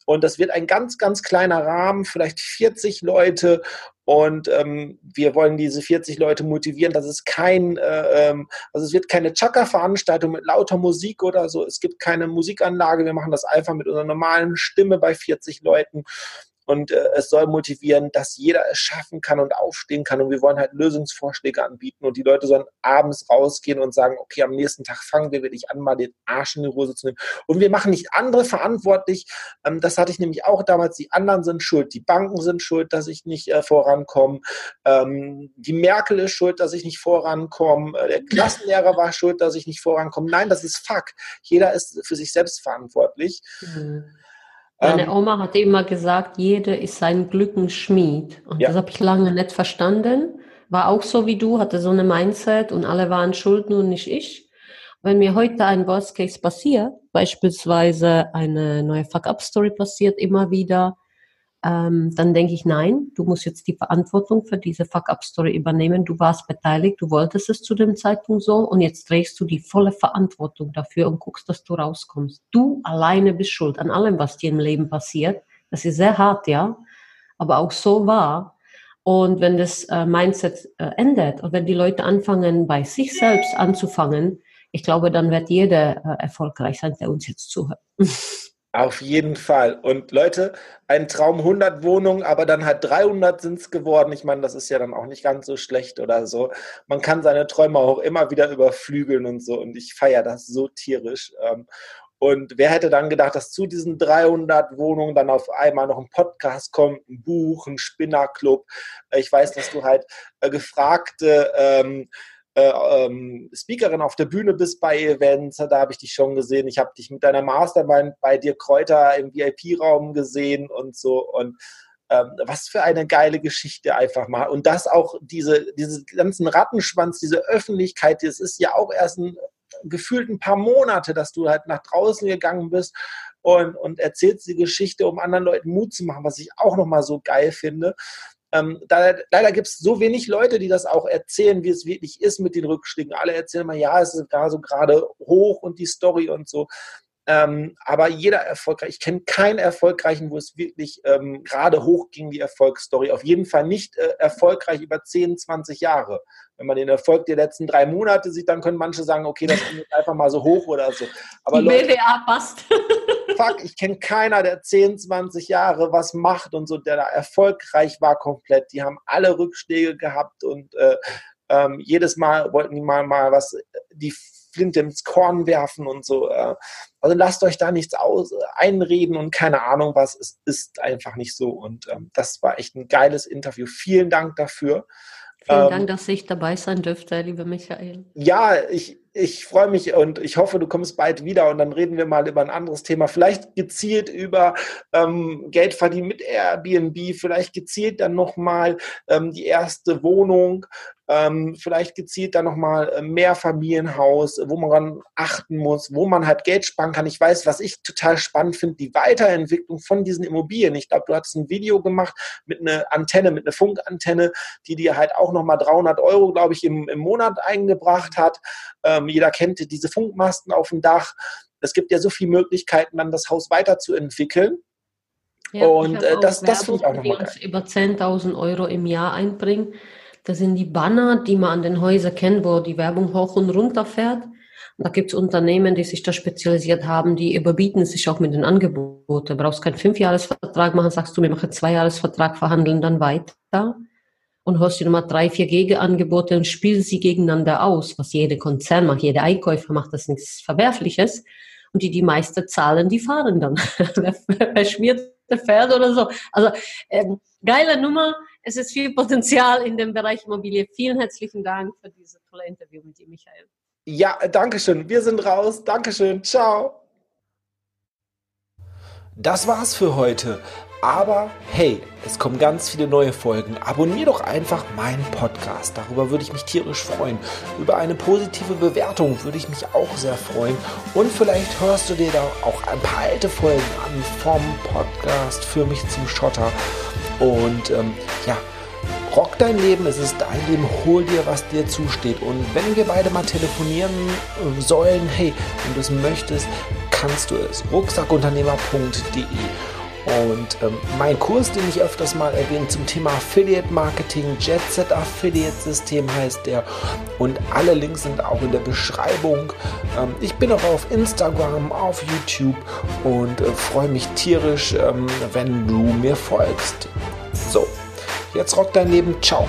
Und das wird ein ganz, ganz kleiner Rahmen, vielleicht 40 Leute. Und ähm, wir wollen diese 40 Leute motivieren, dass es kein, äh, ähm, also es wird keine Chaka-Veranstaltung mit lauter Musik oder so. Es gibt keine Musikanlage. Wir machen das einfach mit unserer normalen Stimme bei 40 Leuten und äh, es soll motivieren, dass jeder es schaffen kann und aufstehen kann. Und wir wollen halt Lösungsvorschläge anbieten. Und die Leute sollen abends rausgehen und sagen, okay, am nächsten Tag fangen wir wirklich an, mal den Arsch in die Hose zu nehmen. Und wir machen nicht andere verantwortlich, ähm, das hatte ich nämlich auch damals, die anderen sind schuld, die Banken sind schuld, dass ich nicht äh, vorankomme, ähm, die Merkel ist schuld, dass ich nicht vorankomme, äh, der Klassenlehrer war schuld, dass ich nicht vorankomme, nein, das ist Fuck, jeder ist für sich selbst verantwortlich. Mhm. Meine ähm, Oma hatte immer gesagt, jeder ist sein Glückens Schmied. Und ja. das habe ich lange nicht verstanden. War auch so wie du, hatte so eine Mindset und alle waren schuld, nur nicht ich. Wenn mir heute ein Worst Case passiert, beispielsweise eine neue Fuck-Up-Story passiert immer wieder, ähm, dann denke ich, nein, du musst jetzt die Verantwortung für diese Fuck-Up-Story übernehmen. Du warst beteiligt, du wolltest es zu dem Zeitpunkt so und jetzt trägst du die volle Verantwortung dafür und guckst, dass du rauskommst. Du alleine bist schuld an allem, was dir im Leben passiert. Das ist sehr hart, ja, aber auch so wahr. Und wenn das äh, Mindset äh, ändert und wenn die Leute anfangen, bei sich selbst anzufangen, ich glaube, dann wird jeder äh, erfolgreich sein, der uns jetzt zuhört. Auf jeden Fall. Und Leute, ein Traum 100 Wohnungen, aber dann halt 300 sind es geworden. Ich meine, das ist ja dann auch nicht ganz so schlecht oder so. Man kann seine Träume auch immer wieder überflügeln und so. Und ich feiere das so tierisch. Ähm, Und wer hätte dann gedacht, dass zu diesen 300 Wohnungen dann auf einmal noch ein Podcast kommt, ein Buch, ein Spinnerclub. Ich weiß, dass du halt äh, gefragte ähm, äh, ähm, Speakerin auf der Bühne bist bei Events, da habe ich dich schon gesehen. Ich habe dich mit deiner Mastermind bei dir Kräuter im VIP-Raum gesehen und so. Und ähm, was für eine geile Geschichte einfach mal. Und das auch diese, diese ganzen Rattenschwanz, diese Öffentlichkeit, das ist ja auch erst ein gefühlt ein paar Monate, dass du halt nach draußen gegangen bist und, und erzählst die Geschichte, um anderen Leuten Mut zu machen, was ich auch nochmal so geil finde. Ähm, da, leider gibt es so wenig Leute, die das auch erzählen, wie es wirklich ist mit den Rückschlägen. Alle erzählen mal, ja, es ist gerade so gerade hoch und die Story und so. Ähm, aber jeder erfolgreich, ich kenne keinen erfolgreichen, wo es wirklich ähm, gerade hoch ging, die Erfolgsstory. Auf jeden Fall nicht äh, erfolgreich über 10, 20 Jahre. Wenn man den Erfolg der letzten drei Monate sieht, dann können manche sagen, okay, das ging jetzt einfach mal so hoch oder so. Aber die Leute, BWA passt. Fuck, ich kenne keiner, der 10, 20 Jahre was macht und so, der da erfolgreich war komplett. Die haben alle Rückschläge gehabt und äh, ähm, jedes Mal wollten die mal, mal was, die Flinte ins Korn werfen und so. Äh. Also lasst euch da nichts aus, einreden und keine Ahnung was. Es ist einfach nicht so. Und ähm, das war echt ein geiles Interview. Vielen Dank dafür. Vielen ähm, Dank, dass ich dabei sein dürfte, liebe Michael. Ja, ich, ich freue mich und ich hoffe, du kommst bald wieder und dann reden wir mal über ein anderes Thema. Vielleicht gezielt über ähm, Geld verdienen mit Airbnb, vielleicht gezielt dann nochmal ähm, die erste Wohnung, ähm, vielleicht gezielt dann nochmal äh, mehr Familienhaus, wo man achten muss, wo man halt Geld sparen kann. Ich weiß, was ich total spannend finde, die Weiterentwicklung von diesen Immobilien. Ich glaube, du hattest ein Video gemacht mit einer Antenne, mit einer Funkantenne, die dir halt auch nochmal 300 Euro, glaube ich, im, im Monat eingebracht hat. Ähm, jeder kennt diese Funkmasten auf dem Dach. Es gibt ja so viele Möglichkeiten, dann das Haus weiterzuentwickeln. Ja, und äh, das, das finde ich auch nochmal geil. über 10.000 Euro im Jahr einbringen. Das sind die Banner, die man an den Häusern kennt, wo die Werbung hoch und runter fährt. Und da gibt es Unternehmen, die sich da spezialisiert haben, die überbieten sich auch mit den Angeboten. Du brauchst keinen Fünfjahresvertrag machen, sagst du, wir machen zwei Jahresvertrag, verhandeln dann weiter und hast du nochmal drei, vier Gegenangebote und spielst sie gegeneinander aus, was jeder Konzern macht, jeder Einkäufer macht, das nichts Verwerfliches. Und die, die meiste zahlen, die fahren dann. Verschmierte Pferd oder so. Also, ähm, geile Nummer es ist viel Potenzial in dem Bereich Immobilie. Vielen herzlichen Dank für dieses tolle Interview mit dir, Michael. Ja, danke schön. Wir sind raus. Dankeschön. Ciao. Das war's für heute. Aber hey, es kommen ganz viele neue Folgen. Abonnier doch einfach meinen Podcast. Darüber würde ich mich tierisch freuen. Über eine positive Bewertung würde ich mich auch sehr freuen. Und vielleicht hörst du dir da auch ein paar alte Folgen an vom Podcast für mich zum Schotter. Und ähm, ja, rock dein Leben, es ist dein Leben, hol dir, was dir zusteht. Und wenn wir beide mal telefonieren äh, sollen, hey, wenn du es möchtest, kannst du es. rucksackunternehmer.de und ähm, mein Kurs, den ich öfters mal erwähne zum Thema Affiliate Marketing, Jetset Affiliate System heißt der. Und alle Links sind auch in der Beschreibung. Ähm, ich bin auch auf Instagram, auf YouTube und äh, freue mich tierisch, ähm, wenn du mir folgst. So, jetzt rock dein Leben. Ciao.